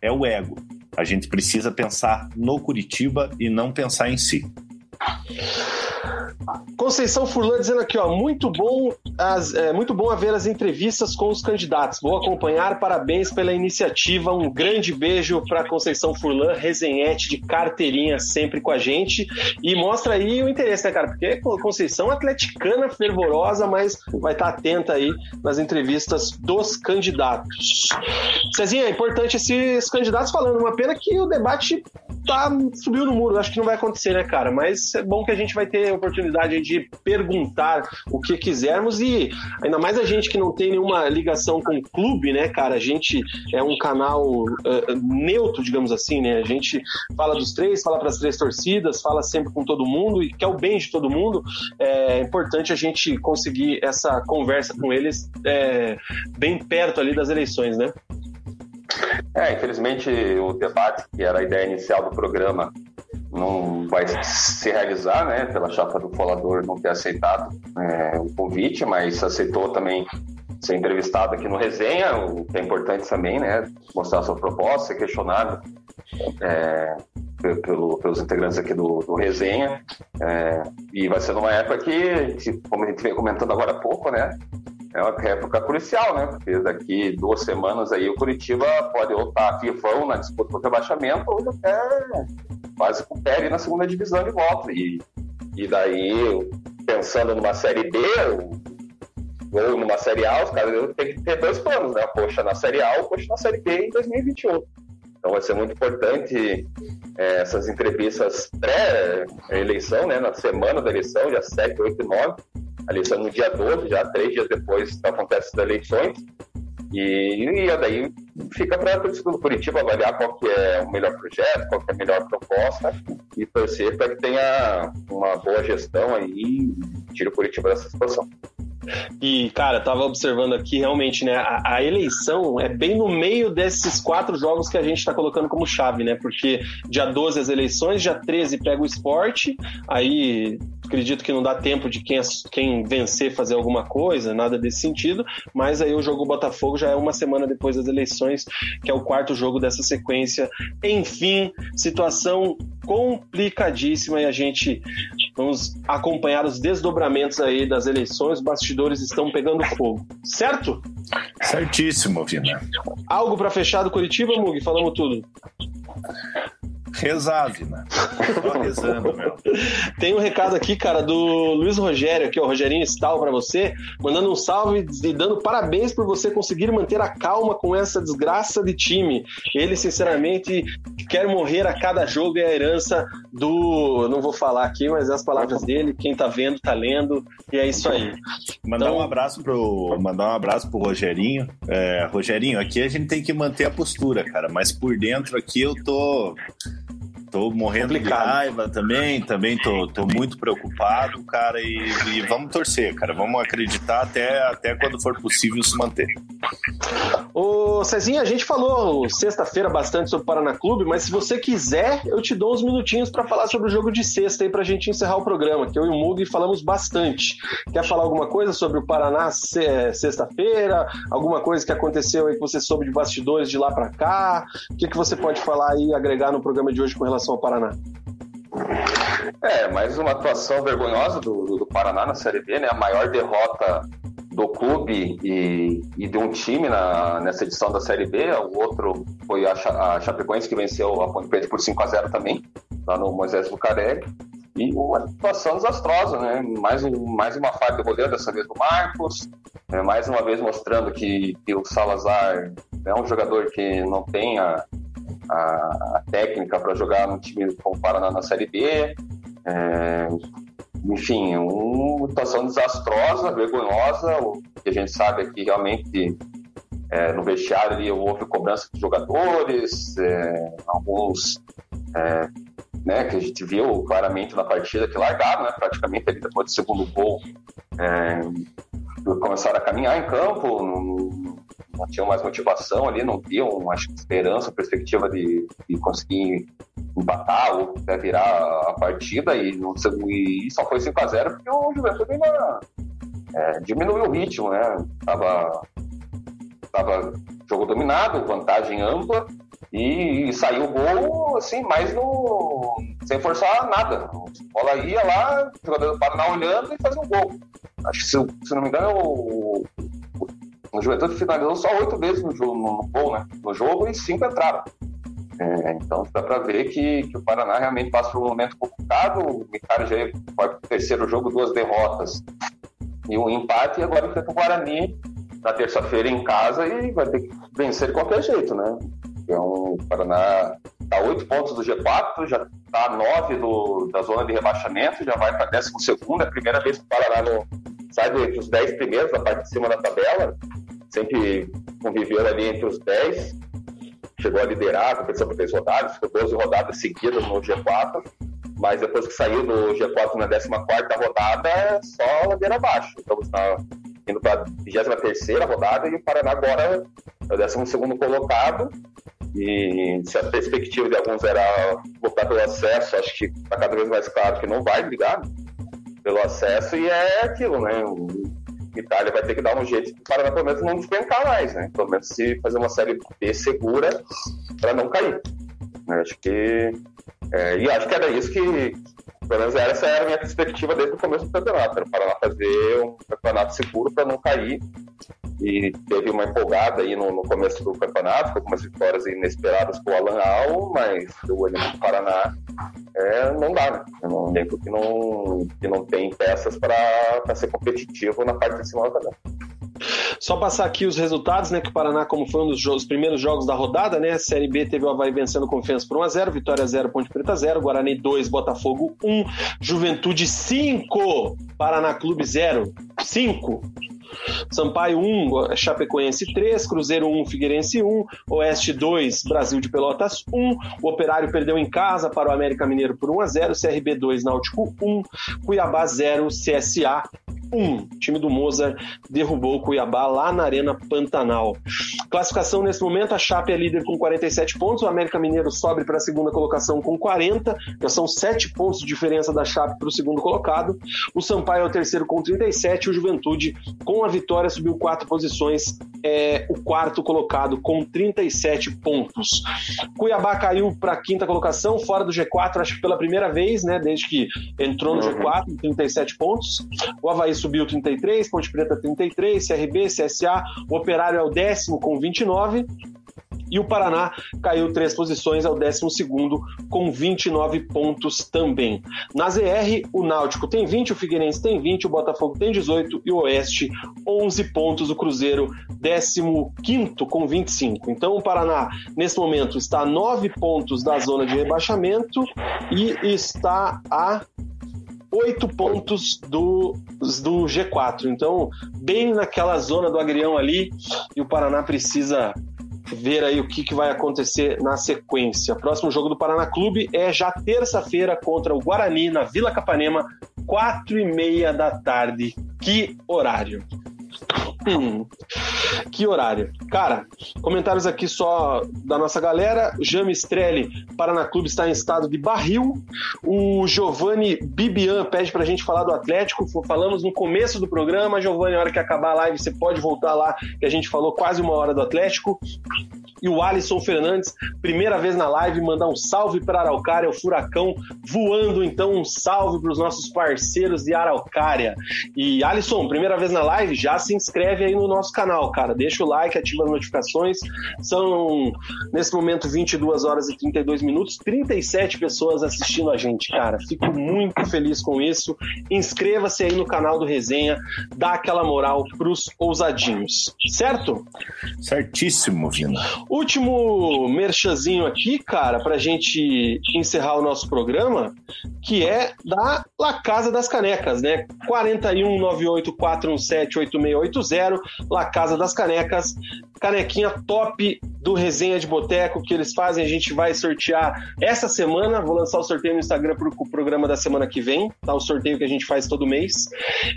é o ego. A gente precisa pensar no Curitiba e não pensar em si. Conceição Furlan dizendo aqui, ó, muito bom, as, é, muito bom haver as entrevistas com os candidatos. Vou acompanhar, parabéns pela iniciativa. Um grande beijo para Conceição Furlan, resenhete de carteirinha sempre com a gente. E mostra aí o interesse, né, cara? Porque Conceição atleticana fervorosa, mas vai estar atenta aí nas entrevistas dos candidatos. Cezinha, é importante esses candidatos falando. Uma pena que o debate tá, subiu no muro. Acho que não vai acontecer, né, cara? Mas é bom que a gente vai ter a oportunidade de perguntar o que quisermos e ainda mais a gente que não tem nenhuma ligação com o clube, né, cara? A gente é um canal uh, neutro, digamos assim, né? A gente fala dos três, fala para as três torcidas, fala sempre com todo mundo e quer o bem de todo mundo. É importante a gente conseguir essa conversa com eles é, bem perto ali das eleições, né? É, infelizmente o debate, que era a ideia inicial do programa, não vai se realizar, né, pela chapa do Folador não ter aceitado é, o convite, mas aceitou também ser entrevistado aqui no Resenha, o que é importante também, né, mostrar sua proposta, ser questionado é, pelo, pelos integrantes aqui do, do Resenha, é, e vai ser numa época que, como a gente vem comentando agora há pouco, né, é uma época crucial, né? Porque daqui duas semanas aí o Curitiba pode ou estar vivão na disputa por rebaixamento ou até quase com pé na segunda divisão de volta. E, e daí, pensando numa Série B ou numa Série A, os caras têm que ter dois planos, né? Poxa na Série A ou poxa na Série B em 2021. Então vai ser muito importante é, essas entrevistas pré-eleição, né? Na semana da eleição, dia 7, 8 e 9 a eleição no dia 12, já três dias depois acontece as eleições. E, e daí fica para a torcida do Curitiba avaliar qual que é o melhor projeto, qual que é a melhor proposta e torcer para que tenha uma boa gestão aí e tire o Curitiba dessa situação. E, cara, tava observando aqui, realmente, né? A, a, eleição é bem no meio desses quatro jogos que a gente tá colocando como chave, né? Porque dia 12 as eleições, dia 13 pega o esporte, aí acredito que não dá tempo de quem, quem vencer fazer alguma coisa, nada desse sentido, mas aí o jogo Botafogo já é uma semana depois das eleições, que é o quarto jogo dessa sequência. Enfim, situação complicadíssima e a gente vamos acompanhar os desdobramentos aí das eleições, os bastidores estão pegando fogo, certo? Certíssimo, Vina. Algo para fechar do Curitiba, Mug? Falamos tudo. Rezar, Vina. Tô rezando, meu. Tem um recado aqui, cara, do Luiz Rogério, aqui, ó, Rogerinho Stal para você, mandando um salve e dando parabéns por você conseguir manter a calma com essa desgraça de time. Ele, sinceramente, quer morrer a cada jogo e a herança do. Não vou falar aqui, mas é as palavras dele. Quem tá vendo, tá lendo. E é isso aí. Mandar então... um abraço pro. Mandar um abraço pro Rogerinho. É, Rogerinho, aqui a gente tem que manter a postura, cara. Mas por dentro aqui eu tô. Tô morrendo Complicado. de raiva também, também tô, tô muito preocupado, cara, e, e, vamos torcer, cara, vamos acreditar até, até quando for possível se manter. Ô Cezinha, a gente falou sexta-feira bastante sobre o Paraná Clube, mas se você quiser, eu te dou uns minutinhos para falar sobre o jogo de sexta aí pra gente encerrar o programa, que eu e o Mug falamos bastante. Quer falar alguma coisa sobre o Paraná sexta-feira? Alguma coisa que aconteceu aí que você soube de bastidores de lá para cá? O que, que você pode falar aí, agregar no programa de hoje com relação relação ao Paraná? É, mais uma atuação vergonhosa do, do Paraná na Série B, né? A maior derrota do clube e, e de um time na, nessa edição da Série B. O outro foi a, a Chapecoense que venceu a Ponte Preta por 5 a 0 também, lá no Moisés Bucarelli. E uma situação desastrosa, né? Mais, um, mais uma falha do goleiro, dessa vez do Marcos. É, mais uma vez mostrando que, que o Salazar é um jogador que não tem a, a, a técnica para jogar no time como o Paraná na Série B. É, enfim, uma situação desastrosa, vergonhosa. O que a gente sabe é que realmente é, no vestiário ali houve cobrança de jogadores, é, alguns é, né, que a gente viu claramente na partida que largaram, né, praticamente ali depois do segundo gol, é, começaram a caminhar em campo, não tinham mais motivação ali, não viam, acho, esperança, perspectiva de, de conseguir empatar ou até virar a partida e, não, e só foi 5 a 0 porque o Juventude ainda é, diminuiu o ritmo, né? Tava, tava jogo dominado, vantagem ampla e, e saiu o gol assim, mais no, sem forçar nada. A bola ia lá, o jogador do Paraná olhando e fazia um gol. Acho que se, se não me engano, o, o Juventude finalizou só oito vezes no, jogo, no, gol, né? No jogo e cinco entraram. É, então dá para ver que, que, o Paraná realmente passa por um momento complicado. O Micari já foi para o terceiro jogo, duas derrotas e um empate, e agora enfrenta o Guarani na terça-feira em casa e vai ter que vencer de qualquer jeito, né? Então o Paraná está oito pontos do G4, já está nove do, da zona de rebaixamento, já vai para décimo segundo, é a primeira vez que o Paraná no, sai entre os dez primeiros, da parte de cima da tabela, sempre conviveu ali entre os dez chegou a liderar a por três rodadas, ficou 12 rodadas seguidas no G4, mas depois que saiu do G4 na 14 rodada, só ladeira abaixo. Estamos na, indo para a 23 rodada e o Paraná agora é o 12 colocado. E se a perspectiva de alguns era lutar pelo acesso, acho que está cada vez mais claro que não vai brigar pelo acesso, e é aquilo, né? Itália vai ter que dar um jeito para pelo menos não despencar mais, né? Pelo menos se fazer uma série B segura para não cair. Eu acho que é, e acho que era isso que pelo menos essa era a minha perspectiva desde o começo do campeonato, era para fazer um campeonato seguro para não cair e teve uma empolgada aí no, no, começo do campeonato, com algumas vitórias inesperadas com o Alan Al, mas o elenco do Paraná é, não dá, né? É um elenco que não, que não tem peças para ser competitivo na parte de cima tabela. Só passar aqui os resultados, né? Que o Paraná, como foi um dos jogos, primeiros jogos da rodada, né? Série B teve o Havaí vencendo Confiança por 1x0, Vitória 0, Ponte Preta 0, Guarani 2, Botafogo 1, Juventude 5, Paraná Clube 0, 5. Sampaio 1, Chapecoense 3, Cruzeiro 1, Figueirense 1, Oeste 2, Brasil de Pelotas 1, o Operário perdeu em casa para o América Mineiro por 1 a 0, CRB 2, Náutico 1, Cuiabá 0, CSA 1. O time do Mozart derrubou o Cuiabá lá na Arena Pantanal. Classificação nesse momento, a Chape é líder com 47 pontos, o América Mineiro sobe para a segunda colocação com 40, já são 7 pontos de diferença da Chape para o segundo colocado. O Sampaio é o terceiro com 37, o Juventude com a vitória subiu 4 posições, é o quarto colocado com 37 pontos. Cuiabá caiu para a quinta colocação, fora do G4, acho que pela primeira vez, né, desde que entrou no G4, 37 pontos. O Havaí subiu 33, Ponte Preta 33, CRB, CSA, o Operário é o décimo com 29 e o Paraná caiu três posições ao 12 com 29 pontos também. Na ZR, o Náutico tem 20, o Figueirense tem 20, o Botafogo tem 18 e o Oeste 11 pontos, o Cruzeiro 15 com 25. Então o Paraná, nesse momento, está a 9 pontos da zona de rebaixamento e está a oito pontos do, do G4. Então, bem naquela zona do agrião ali, e o Paraná precisa ver aí o que, que vai acontecer na sequência. Próximo jogo do Paraná Clube é já terça-feira contra o Guarani, na Vila Capanema, quatro e meia da tarde. Que horário! Hum, que horário. Cara, comentários aqui só da nossa galera. James Trelli, Paraná Clube está em estado de barril. O Giovanni Bibian pede pra gente falar do Atlético. Falamos no começo do programa. Giovanni, na hora que acabar a live, você pode voltar lá, que a gente falou quase uma hora do Atlético. E o Alisson Fernandes, primeira vez na live, mandar um salve para Araucária, o Furacão voando. Então, um salve para os nossos parceiros de Araucária. E Alisson, primeira vez na live, já se inscreve aí no nosso canal, cara. Deixa o like, ativa as notificações. São, nesse momento, 22 horas e 32 minutos, 37 pessoas assistindo a gente, cara. Fico muito feliz com isso. Inscreva-se aí no canal do Resenha, dá aquela moral pros ousadinhos, certo? Certíssimo, Vina. Último merchazinho aqui, cara, pra gente encerrar o nosso programa, que é da La Casa das Canecas, né? 4198-417-8680, La Casa das Canecas, canequinha top do Resenha de Boteco que eles fazem. A gente vai sortear essa semana. Vou lançar o sorteio no Instagram para o programa da semana que vem, tá? O sorteio que a gente faz todo mês.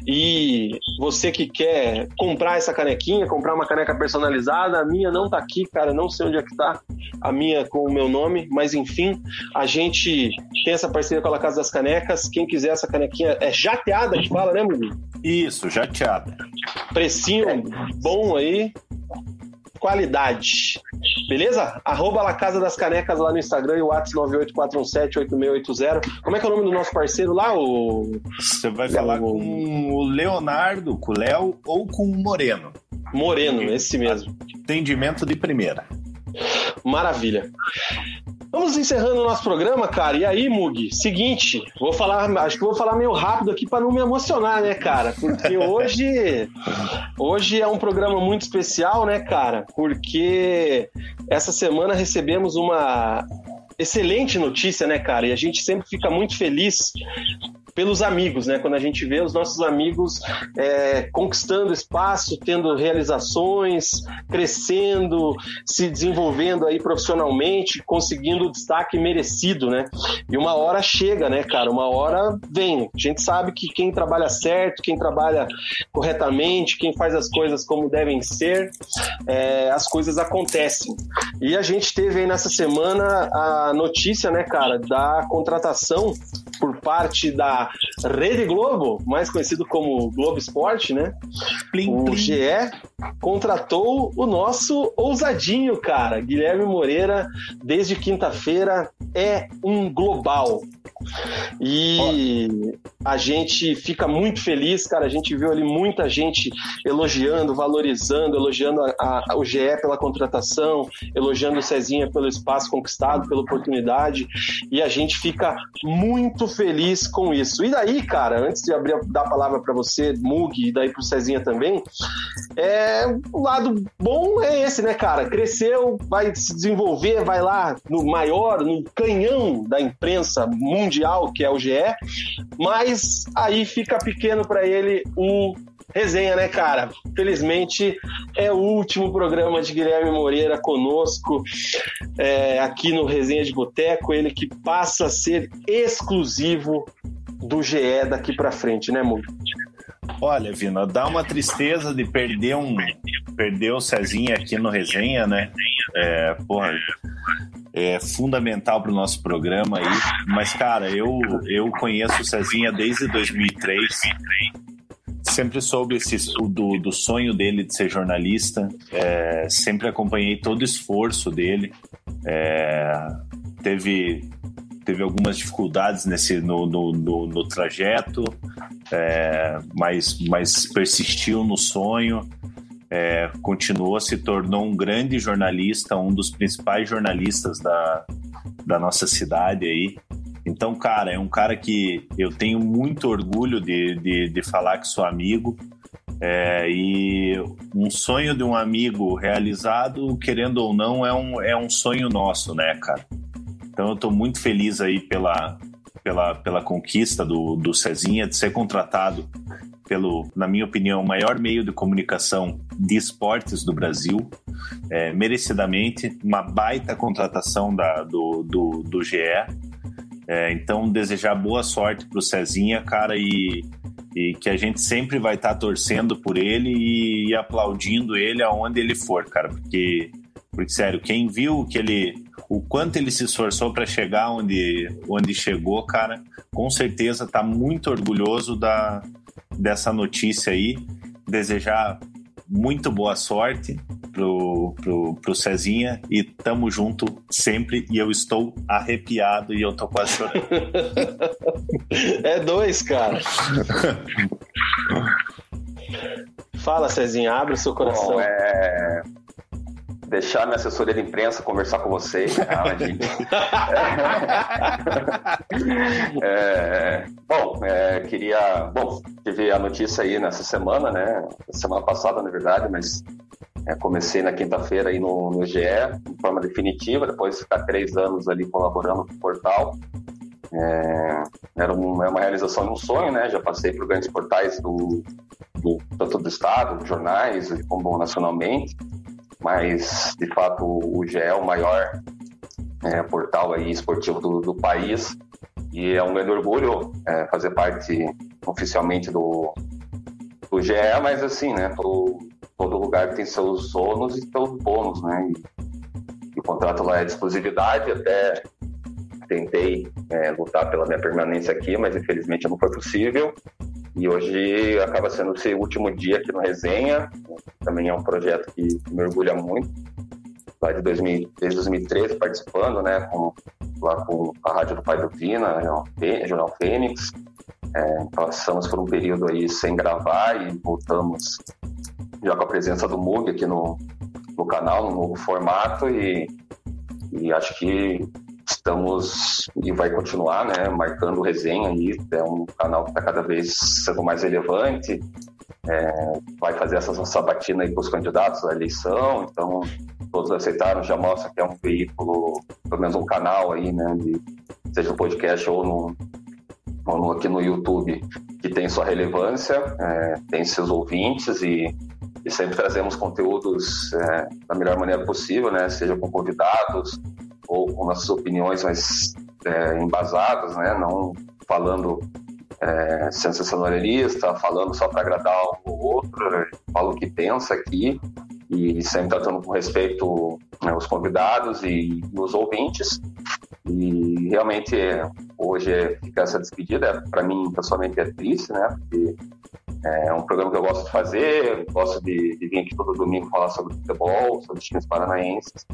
E você que quer comprar essa canequinha, comprar uma caneca personalizada, a minha não tá aqui, cara, não sei onde é que tá a minha com o meu nome, mas enfim, a gente tem essa parceria com a Casa das Canecas. Quem quiser essa canequinha é jateada que fala, né, Mugi? Isso, jateada. Precinho bom aí qualidade. Beleza? Arroba La Casa das Canecas lá no Instagram e o WhatsApp 984178680. Como é que é o nome do nosso parceiro lá? O... Você vai falar o... com o Leonardo, com o Léo ou com o Moreno. Moreno, esse mesmo. Atendimento de primeira. Maravilha. Vamos encerrando o nosso programa, cara. E aí, Mug, seguinte, vou falar, acho que vou falar meio rápido aqui para não me emocionar, né, cara? Porque hoje hoje é um programa muito especial, né, cara? Porque essa semana recebemos uma excelente notícia, né, cara? E a gente sempre fica muito feliz pelos amigos, né? Quando a gente vê os nossos amigos é, conquistando espaço, tendo realizações, crescendo, se desenvolvendo aí profissionalmente, conseguindo o destaque merecido, né? E uma hora chega, né, cara? Uma hora vem. A gente sabe que quem trabalha certo, quem trabalha corretamente, quem faz as coisas como devem ser, é, as coisas acontecem. E a gente teve aí nessa semana a notícia, né, cara, da contratação por parte da Rede Globo, mais conhecido como Globo Esporte, né? Plim, o plim. GE contratou o nosso ousadinho, cara. Guilherme Moreira, desde quinta-feira, é um global. E a gente fica muito feliz, cara. A gente viu ali muita gente elogiando, valorizando, elogiando a, a, o GE pela contratação, elogiando o Cezinha pelo espaço conquistado, pela oportunidade. E a gente fica muito feliz com isso. E daí, cara, antes de abrir dar a palavra para você, Mug, e daí pro Cezinha também, é, o lado bom é esse, né, cara? Cresceu, vai se desenvolver, vai lá no maior, no canhão da imprensa mundial, que é o GE, mas aí fica pequeno para ele o resenha, né, cara? Felizmente é o último programa de Guilherme Moreira conosco é, aqui no Resenha de Boteco. Ele que passa a ser exclusivo do GE daqui para frente, né, Mug? Olha, Vina, dá uma tristeza de perder um perder o Cezinha aqui no Resenha, né? É, porra, é fundamental para o nosso programa aí. Mas, cara, eu, eu conheço o Cezinha desde 2003. Sempre soube esse, do, do sonho dele de ser jornalista. É, sempre acompanhei todo o esforço dele. É, teve teve algumas dificuldades nesse no, no, no, no trajeto, é, mas, mas persistiu no sonho, é, continuou, se tornou um grande jornalista, um dos principais jornalistas da, da nossa cidade aí. Então, cara, é um cara que eu tenho muito orgulho de, de, de falar que sou amigo. É, e um sonho de um amigo realizado, querendo ou não, é um, é um sonho nosso, né, cara? Então eu estou muito feliz aí pela, pela, pela conquista do, do Cezinha de ser contratado pelo, na minha opinião, maior meio de comunicação de esportes do Brasil, é, merecidamente, uma baita contratação da, do, do, do GE. É, então, desejar boa sorte para o Cezinha, cara, e, e que a gente sempre vai estar tá torcendo por ele e, e aplaudindo ele aonde ele for, cara, porque, porque sério, quem viu que ele o quanto ele se esforçou para chegar onde, onde chegou, cara, com certeza está muito orgulhoso da, dessa notícia aí. Desejar muito boa sorte pro, pro, pro Cezinha e tamo junto sempre. E eu estou arrepiado e eu tô quase chorando. é dois, cara. Fala, Cezinha, abre o seu coração. Bom, é deixar minha assessoria de imprensa conversar com vocês. é, bom, é, queria. Bom, tive a notícia aí nessa semana, né? Semana passada, na verdade, mas É, comecei na quinta-feira aí no, no GE, de forma definitiva, depois de ficar três anos ali colaborando com o portal. É, era um, é uma realização de um sonho, né? Já passei por grandes portais do, do tanto do estado, jornais, como nacionalmente, mas de fato o GE é o maior é, portal aí esportivo do, do, país e é um grande orgulho é, fazer parte oficialmente do, do GE, mas assim, né? Todo, todo lugar tem seus ônus e seus bônus, né? E, e o contrato lá é de exclusividade, até tentei é, lutar pela minha permanência aqui, mas infelizmente não foi possível. E hoje acaba sendo o último dia aqui no Resenha. Também é um projeto que me orgulha muito. Lá de 2000, desde 2013 participando, né, com, lá com a Rádio do Pai do Vina, Jornal Fênix. É, passamos por um período aí sem gravar e voltamos já com a presença do Mug aqui no, no canal, no novo formato e, e acho que estamos e vai continuar, né, marcando resenha aí, é um canal que está cada vez sendo mais relevante, é, vai fazer essa sabatina aí com os candidatos à eleição, então todos aceitaram, já mostra que é um veículo, pelo menos um canal aí, né, de, seja no podcast ou no, ou no, aqui no YouTube, que tem sua relevância, é, tem seus ouvintes e, e sempre trazemos conteúdos é, da melhor maneira possível, né, seja com convidados, ou com nossas opiniões mais é, embasadas, né? Não falando é, sensacionalista, falando só para agradar um ou outro, falo o que pensa aqui e sempre tratando com respeito né, os convidados e os ouvintes. E realmente hoje é, fica essa despedida, para mim pessoalmente é triste, né? Porque é um programa que eu gosto de fazer, gosto de, de vir aqui todo domingo falar sobre futebol, sobre times paranaenses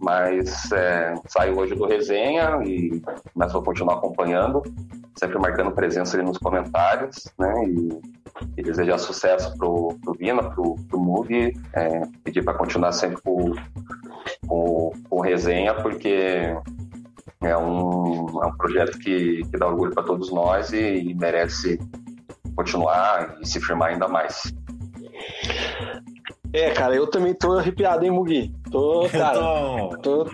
mas é, saio hoje do resenha e mas vou continuar acompanhando, sempre marcando presença ali nos comentários, né? E, e desejar sucesso pro, pro Vina, pro, pro Move, é, pedir para continuar sempre com, com, com resenha, porque é um, é um projeto que, que dá orgulho para todos nós e, e merece continuar e se firmar ainda mais. É, cara, eu também tô arrepiado, hein, Mugi? Tô, cara. Tô, tô,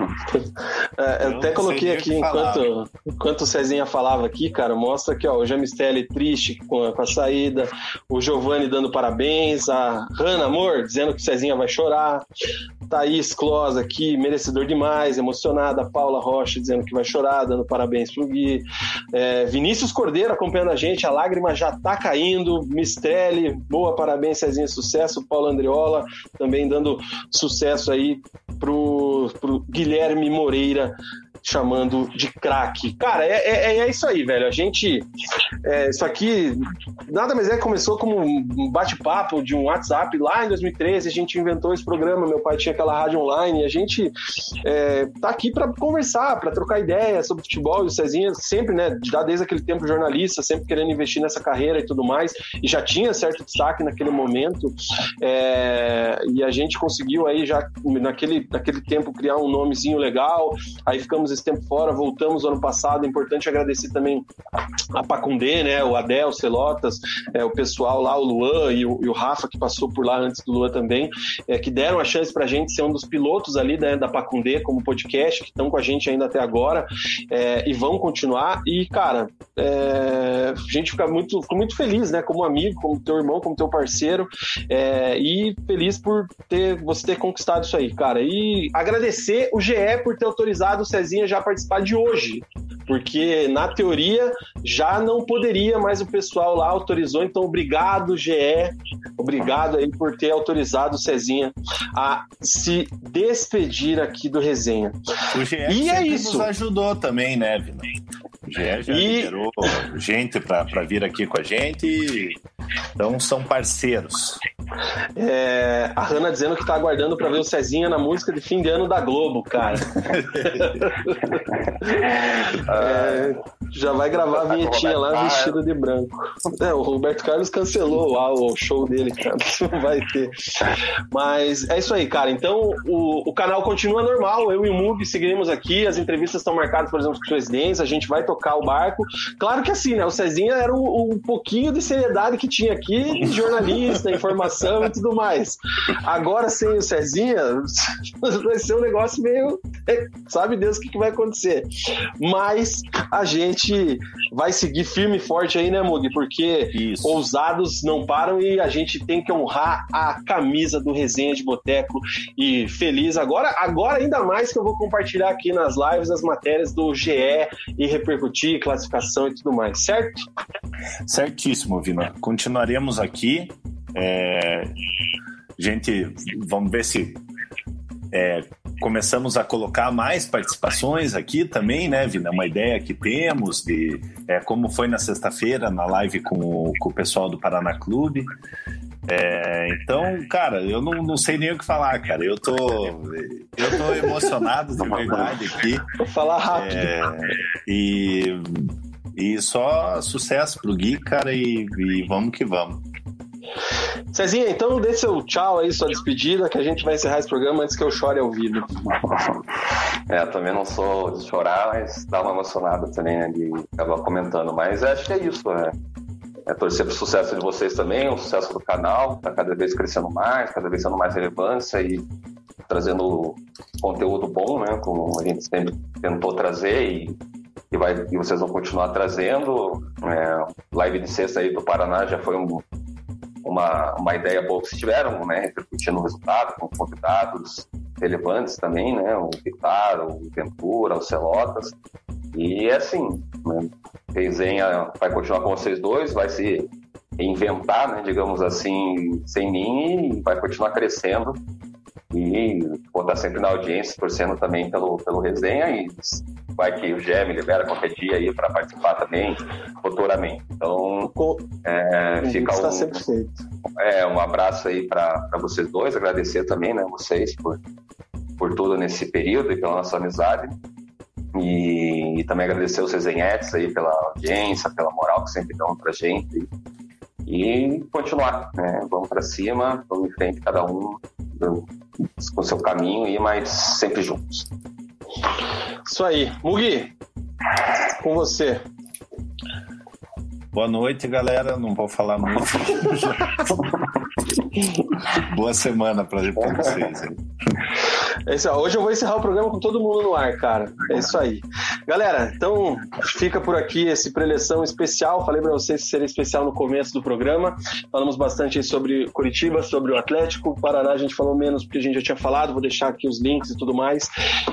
é, eu, até coloquei aqui enquanto, enquanto o Cezinha falava aqui, cara, mostra aqui, ó, o Jamistelli triste com a, com a saída, o Giovanni dando parabéns, a Hanna, amor, dizendo que o Cezinha vai chorar, Thaís Clós aqui, merecedor demais, emocionada, Paula Rocha dizendo que vai chorar, dando parabéns pro Gui, é, Vinícius Cordeiro acompanhando a gente, a lágrima já tá caindo, Mistrelli, boa, parabéns, Cezinha, sucesso, Paulo Andriola também dando sucesso aí pro, pro Guilherme Moreira chamando de craque. Cara, é, é, é, isso aí, velho. A gente. É, isso aqui nada mais é começou como um bate-papo de um WhatsApp lá em 2013. A gente inventou esse programa. Meu pai tinha aquela rádio online e a gente é, tá aqui para conversar, para trocar ideias sobre futebol. E o Cezinha sempre, né, já desde aquele tempo jornalista, sempre querendo investir nessa carreira e tudo mais. E já tinha certo destaque naquele momento. É, e a gente conseguiu aí já naquele, naquele tempo criar um nomezinho legal. Aí ficamos esse tempo fora, voltamos ano passado. É importante agradecer também a Pacundê, né? O Adel, Celotas, é, o pessoal lá, o Luan e o, e o, Rafa, que passou por lá antes do Luan também, é, que deram a chance pra gente ser um dos pilotos ali né, da Pacundê como podcast, que estão com a gente ainda até agora é, e vão continuar. E, cara, é, a gente fica muito, fica muito feliz, né? Como amigo, como teu irmão, como teu parceiro, é, e feliz por ter você ter conquistado isso aí, cara. E agradecer o GE por ter autorizado o Cezinha já participar de hoje, porque na teoria já não poderia, mas o pessoal lá autorizou. Então, obrigado, GE, obrigado aí por ter autorizado o Cezinha a se despedir aqui do resenha. O GE e é isso. nos ajudou também, né, Vina? O GE já e... liberou gente para vir aqui com a gente. Então, são parceiros. É, a Hanna dizendo que tá aguardando para ver o Cezinha na música de fim de ano da Globo, cara. é, já vai gravar a vinhetinha lá vestido de branco. É, o Roberto Carlos cancelou lá o show dele, cara. Não vai ter. Mas é isso aí, cara. Então o, o canal continua normal. Eu e o Mug seguiremos aqui. As entrevistas estão marcadas, por exemplo, com os presidentes. A gente vai tocar o barco. Claro que assim, né? O Cezinha era um, um pouquinho de seriedade que tinha aqui, jornalista, informação e tudo mais. Agora, sem o Cezinha, vai ser um negócio meio. Sabe Deus o que, que vai acontecer. Mas a gente vai seguir firme e forte aí, né, Mug? Porque Isso. ousados não param e a gente tem que honrar a camisa do Resenha de Boteco. E feliz agora, agora ainda mais que eu vou compartilhar aqui nas lives as matérias do GE e repercutir, classificação e tudo mais, certo? Certíssimo, Vina. Continuaremos aqui. É, Gente, vamos ver se é, começamos a colocar mais participações aqui também, né, Vina? Uma ideia que temos de é, como foi na sexta-feira na live com o, com o pessoal do Paraná Clube. É, então, cara, eu não, não sei nem o que falar, cara. Eu tô, eu tô emocionado de verdade aqui. Vou falar rápido. É, e, e só sucesso pro Gui, cara, e, e vamos que vamos. Cezinha, então dê seu tchau aí, sua despedida, que a gente vai encerrar esse programa antes que eu chore ao vivo. É, também não sou de chorar, mas dá uma emocionada também, né, de acabar comentando. Mas acho que é isso, né? É torcer pro sucesso de vocês também, o sucesso do canal, tá cada vez crescendo mais, cada vez sendo mais relevância e trazendo conteúdo bom, né? Como a gente sempre tentou trazer e, e, vai, e vocês vão continuar trazendo. É, live de sexta aí do Paraná já foi um, uma, uma ideia boa que vocês tiveram, né? Repercutindo o resultado com convidados relevantes também, né? O Vitar, o Ventura, o Celotas. E é assim, né? Resenha vai continuar com vocês dois, vai se inventar, né, digamos assim, sem mim e vai continuar crescendo. E vou estar sempre na audiência, torcendo também pelo, pelo resenha e vai que o Gé me libera qualquer dia aí para participar também, futuramente. Então, é, fica está um, sempre feito. é, um abraço aí para vocês dois, agradecer também, né, vocês por, por tudo nesse período e pela nossa amizade. E, e também agradecer os resenhetes aí pela audiência, pela moral que sempre dão pra gente. E continuar, né? Vamos para cima, vamos em frente, cada um o seu caminho, e mas sempre juntos. Isso aí. Mugi, com você. Boa noite, galera. Não vou falar muito. Boa semana para vocês. aí. É isso, ó. Hoje eu vou encerrar o programa com todo mundo no ar, cara. É isso aí. Galera, então fica por aqui esse preleção especial. Falei pra vocês que seria especial no começo do programa. Falamos bastante sobre Curitiba, sobre o Atlético. O Paraná a gente falou menos porque a gente já tinha falado. Vou deixar aqui os links e tudo mais.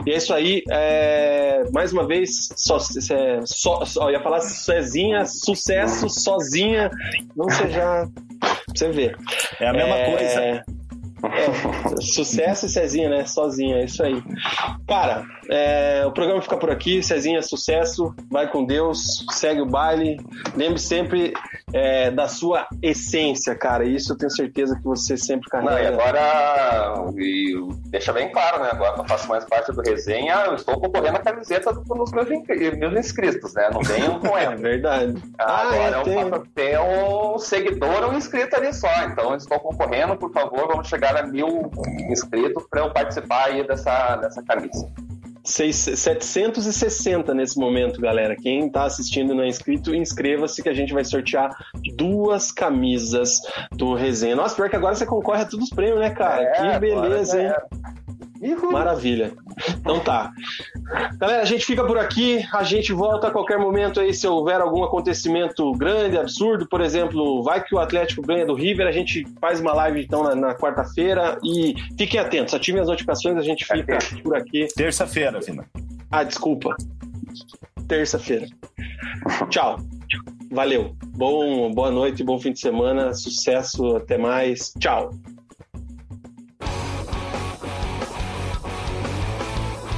E é isso aí. É, Mais uma vez, só, é, só, só- ia falar Cezinha, sucesso, sozinha. Não seja. Pra você ver. É a mesma É, coisa. É, sucesso e Cezinha, né? Sozinha, é isso aí. Cara, é, o programa fica por aqui. Cezinha, sucesso. Vai com Deus. Segue o baile. Lembre sempre é, da sua essência, cara. Isso eu tenho certeza que você sempre Não, e carrega. agora, e deixa bem claro, né? Agora que eu faço mais parte do resenha, eu estou concorrendo a camiseta dos meus, meus inscritos, né? Não venham com É ela. verdade. Ah, Agora é, eu tem. posso ter um seguidor ou um inscrito ali só. Então, eu estou concorrendo, por favor, vamos chegar a mil inscritos para eu participar aí dessa, dessa camisa. Seis- 760 nesse momento, galera. Quem tá assistindo e não é inscrito, inscreva-se que a gente vai sortear duas camisas do Resenha. Nossa, pior que agora você concorre a todos os prêmios, né, cara? É, que beleza, hein? era. Uhul. Maravilha. Então tá. Galera, a gente fica por aqui. A gente volta a qualquer momento aí se houver algum acontecimento grande, absurdo. Por exemplo, vai que o Atlético ganha do River. A gente faz uma live então na, na quarta-feira. E fiquem atentos, ativem as notificações. A gente fica por aqui. Terça-feira, Vina. Ah, desculpa. Terça-feira. Tchau. Valeu. Bom, boa noite, bom fim de semana. Sucesso. Até mais. Tchau.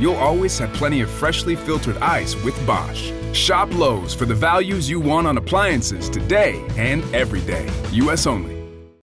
you'll always have plenty of freshly filtered ice with Bosch. Shop Lowe's for the values you want on appliances today and every day. U.S. only.